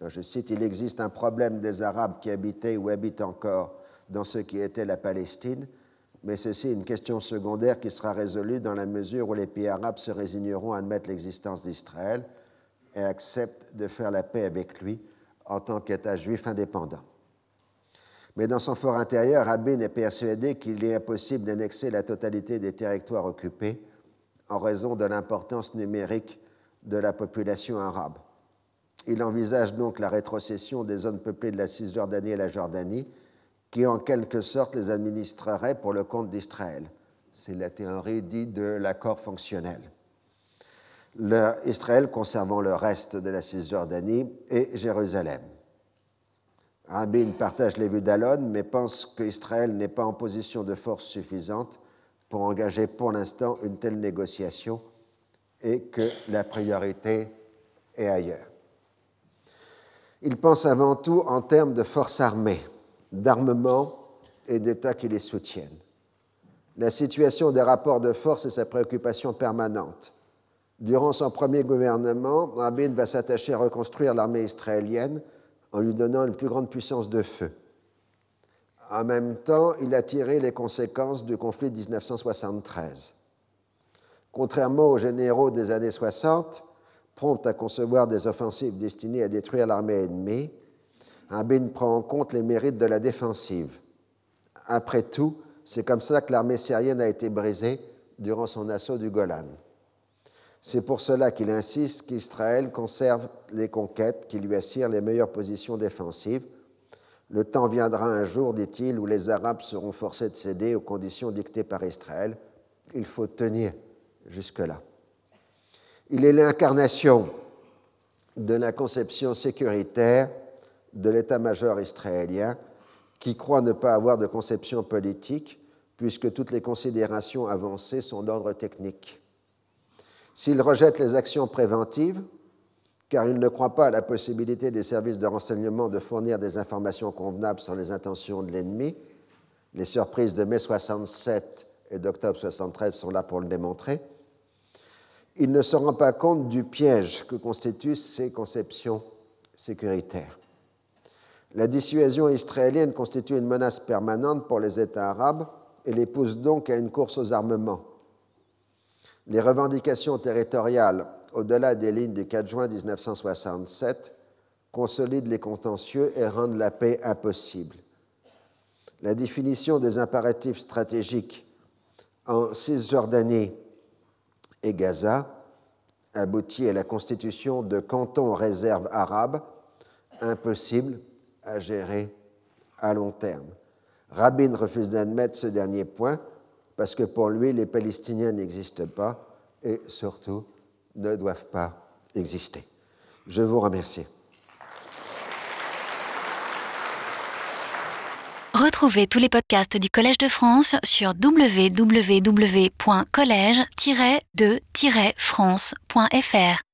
Je cite, Il existe un problème des Arabes qui habitaient ou habitent encore dans ce qui était la Palestine, mais ceci est une question secondaire qui sera résolue dans la mesure où les pays arabes se résigneront à admettre l'existence d'Israël et acceptent de faire la paix avec lui en tant qu'État juif indépendant. Mais dans son fort intérieur, Rabin est persuadé qu'il est impossible d'annexer la totalité des territoires occupés en raison de l'importance numérique de la population arabe. Il envisage donc la rétrocession des zones peuplées de la Cisjordanie et la Jordanie, qui en quelque sorte les administrerait pour le compte d'Israël. C'est la théorie dite de l'accord fonctionnel. Israël conservant le reste de la Cisjordanie et Jérusalem. Rabin partage les vues d'Alon, mais pense qu'Israël n'est pas en position de force suffisante pour engager pour l'instant une telle négociation et que la priorité est ailleurs. Il pense avant tout en termes de forces armées, d'armement et d'États qui les soutiennent. La situation des rapports de force est sa préoccupation permanente. Durant son premier gouvernement, Rabin va s'attacher à reconstruire l'armée israélienne en lui donnant une plus grande puissance de feu. En même temps, il a tiré les conséquences du conflit de 1973. Contrairement aux généraux des années 60, prompts à concevoir des offensives destinées à détruire l'armée ennemie, Rabin prend en compte les mérites de la défensive. Après tout, c'est comme ça que l'armée syrienne a été brisée durant son assaut du Golan. C'est pour cela qu'il insiste qu'Israël conserve les conquêtes qui lui assurent les meilleures positions défensives. Le temps viendra un jour, dit-il, où les Arabes seront forcés de céder aux conditions dictées par Israël. Il faut tenir jusque-là. Il est l'incarnation de la conception sécuritaire de l'état-major israélien qui croit ne pas avoir de conception politique puisque toutes les considérations avancées sont d'ordre technique. S'il rejette les actions préventives, car il ne croit pas à la possibilité des services de renseignement de fournir des informations convenables sur les intentions de l'ennemi, les surprises de mai 67 et d'octobre 73 sont là pour le démontrer, il ne se rend pas compte du piège que constituent ces conceptions sécuritaires. La dissuasion israélienne constitue une menace permanente pour les États arabes et les pousse donc à une course aux armements. Les revendications territoriales au-delà des lignes du 4 juin 1967 consolident les contentieux et rendent la paix impossible. La définition des impératifs stratégiques en Cisjordanie et Gaza aboutit à la constitution de cantons réserves arabes impossibles à gérer à long terme. Rabin refuse d'admettre ce dernier point parce que pour lui, les Palestiniens n'existent pas et surtout ne doivent pas exister. Je vous remercie. Retrouvez tous les podcasts du Collège de France sur www.collège-de-france.fr.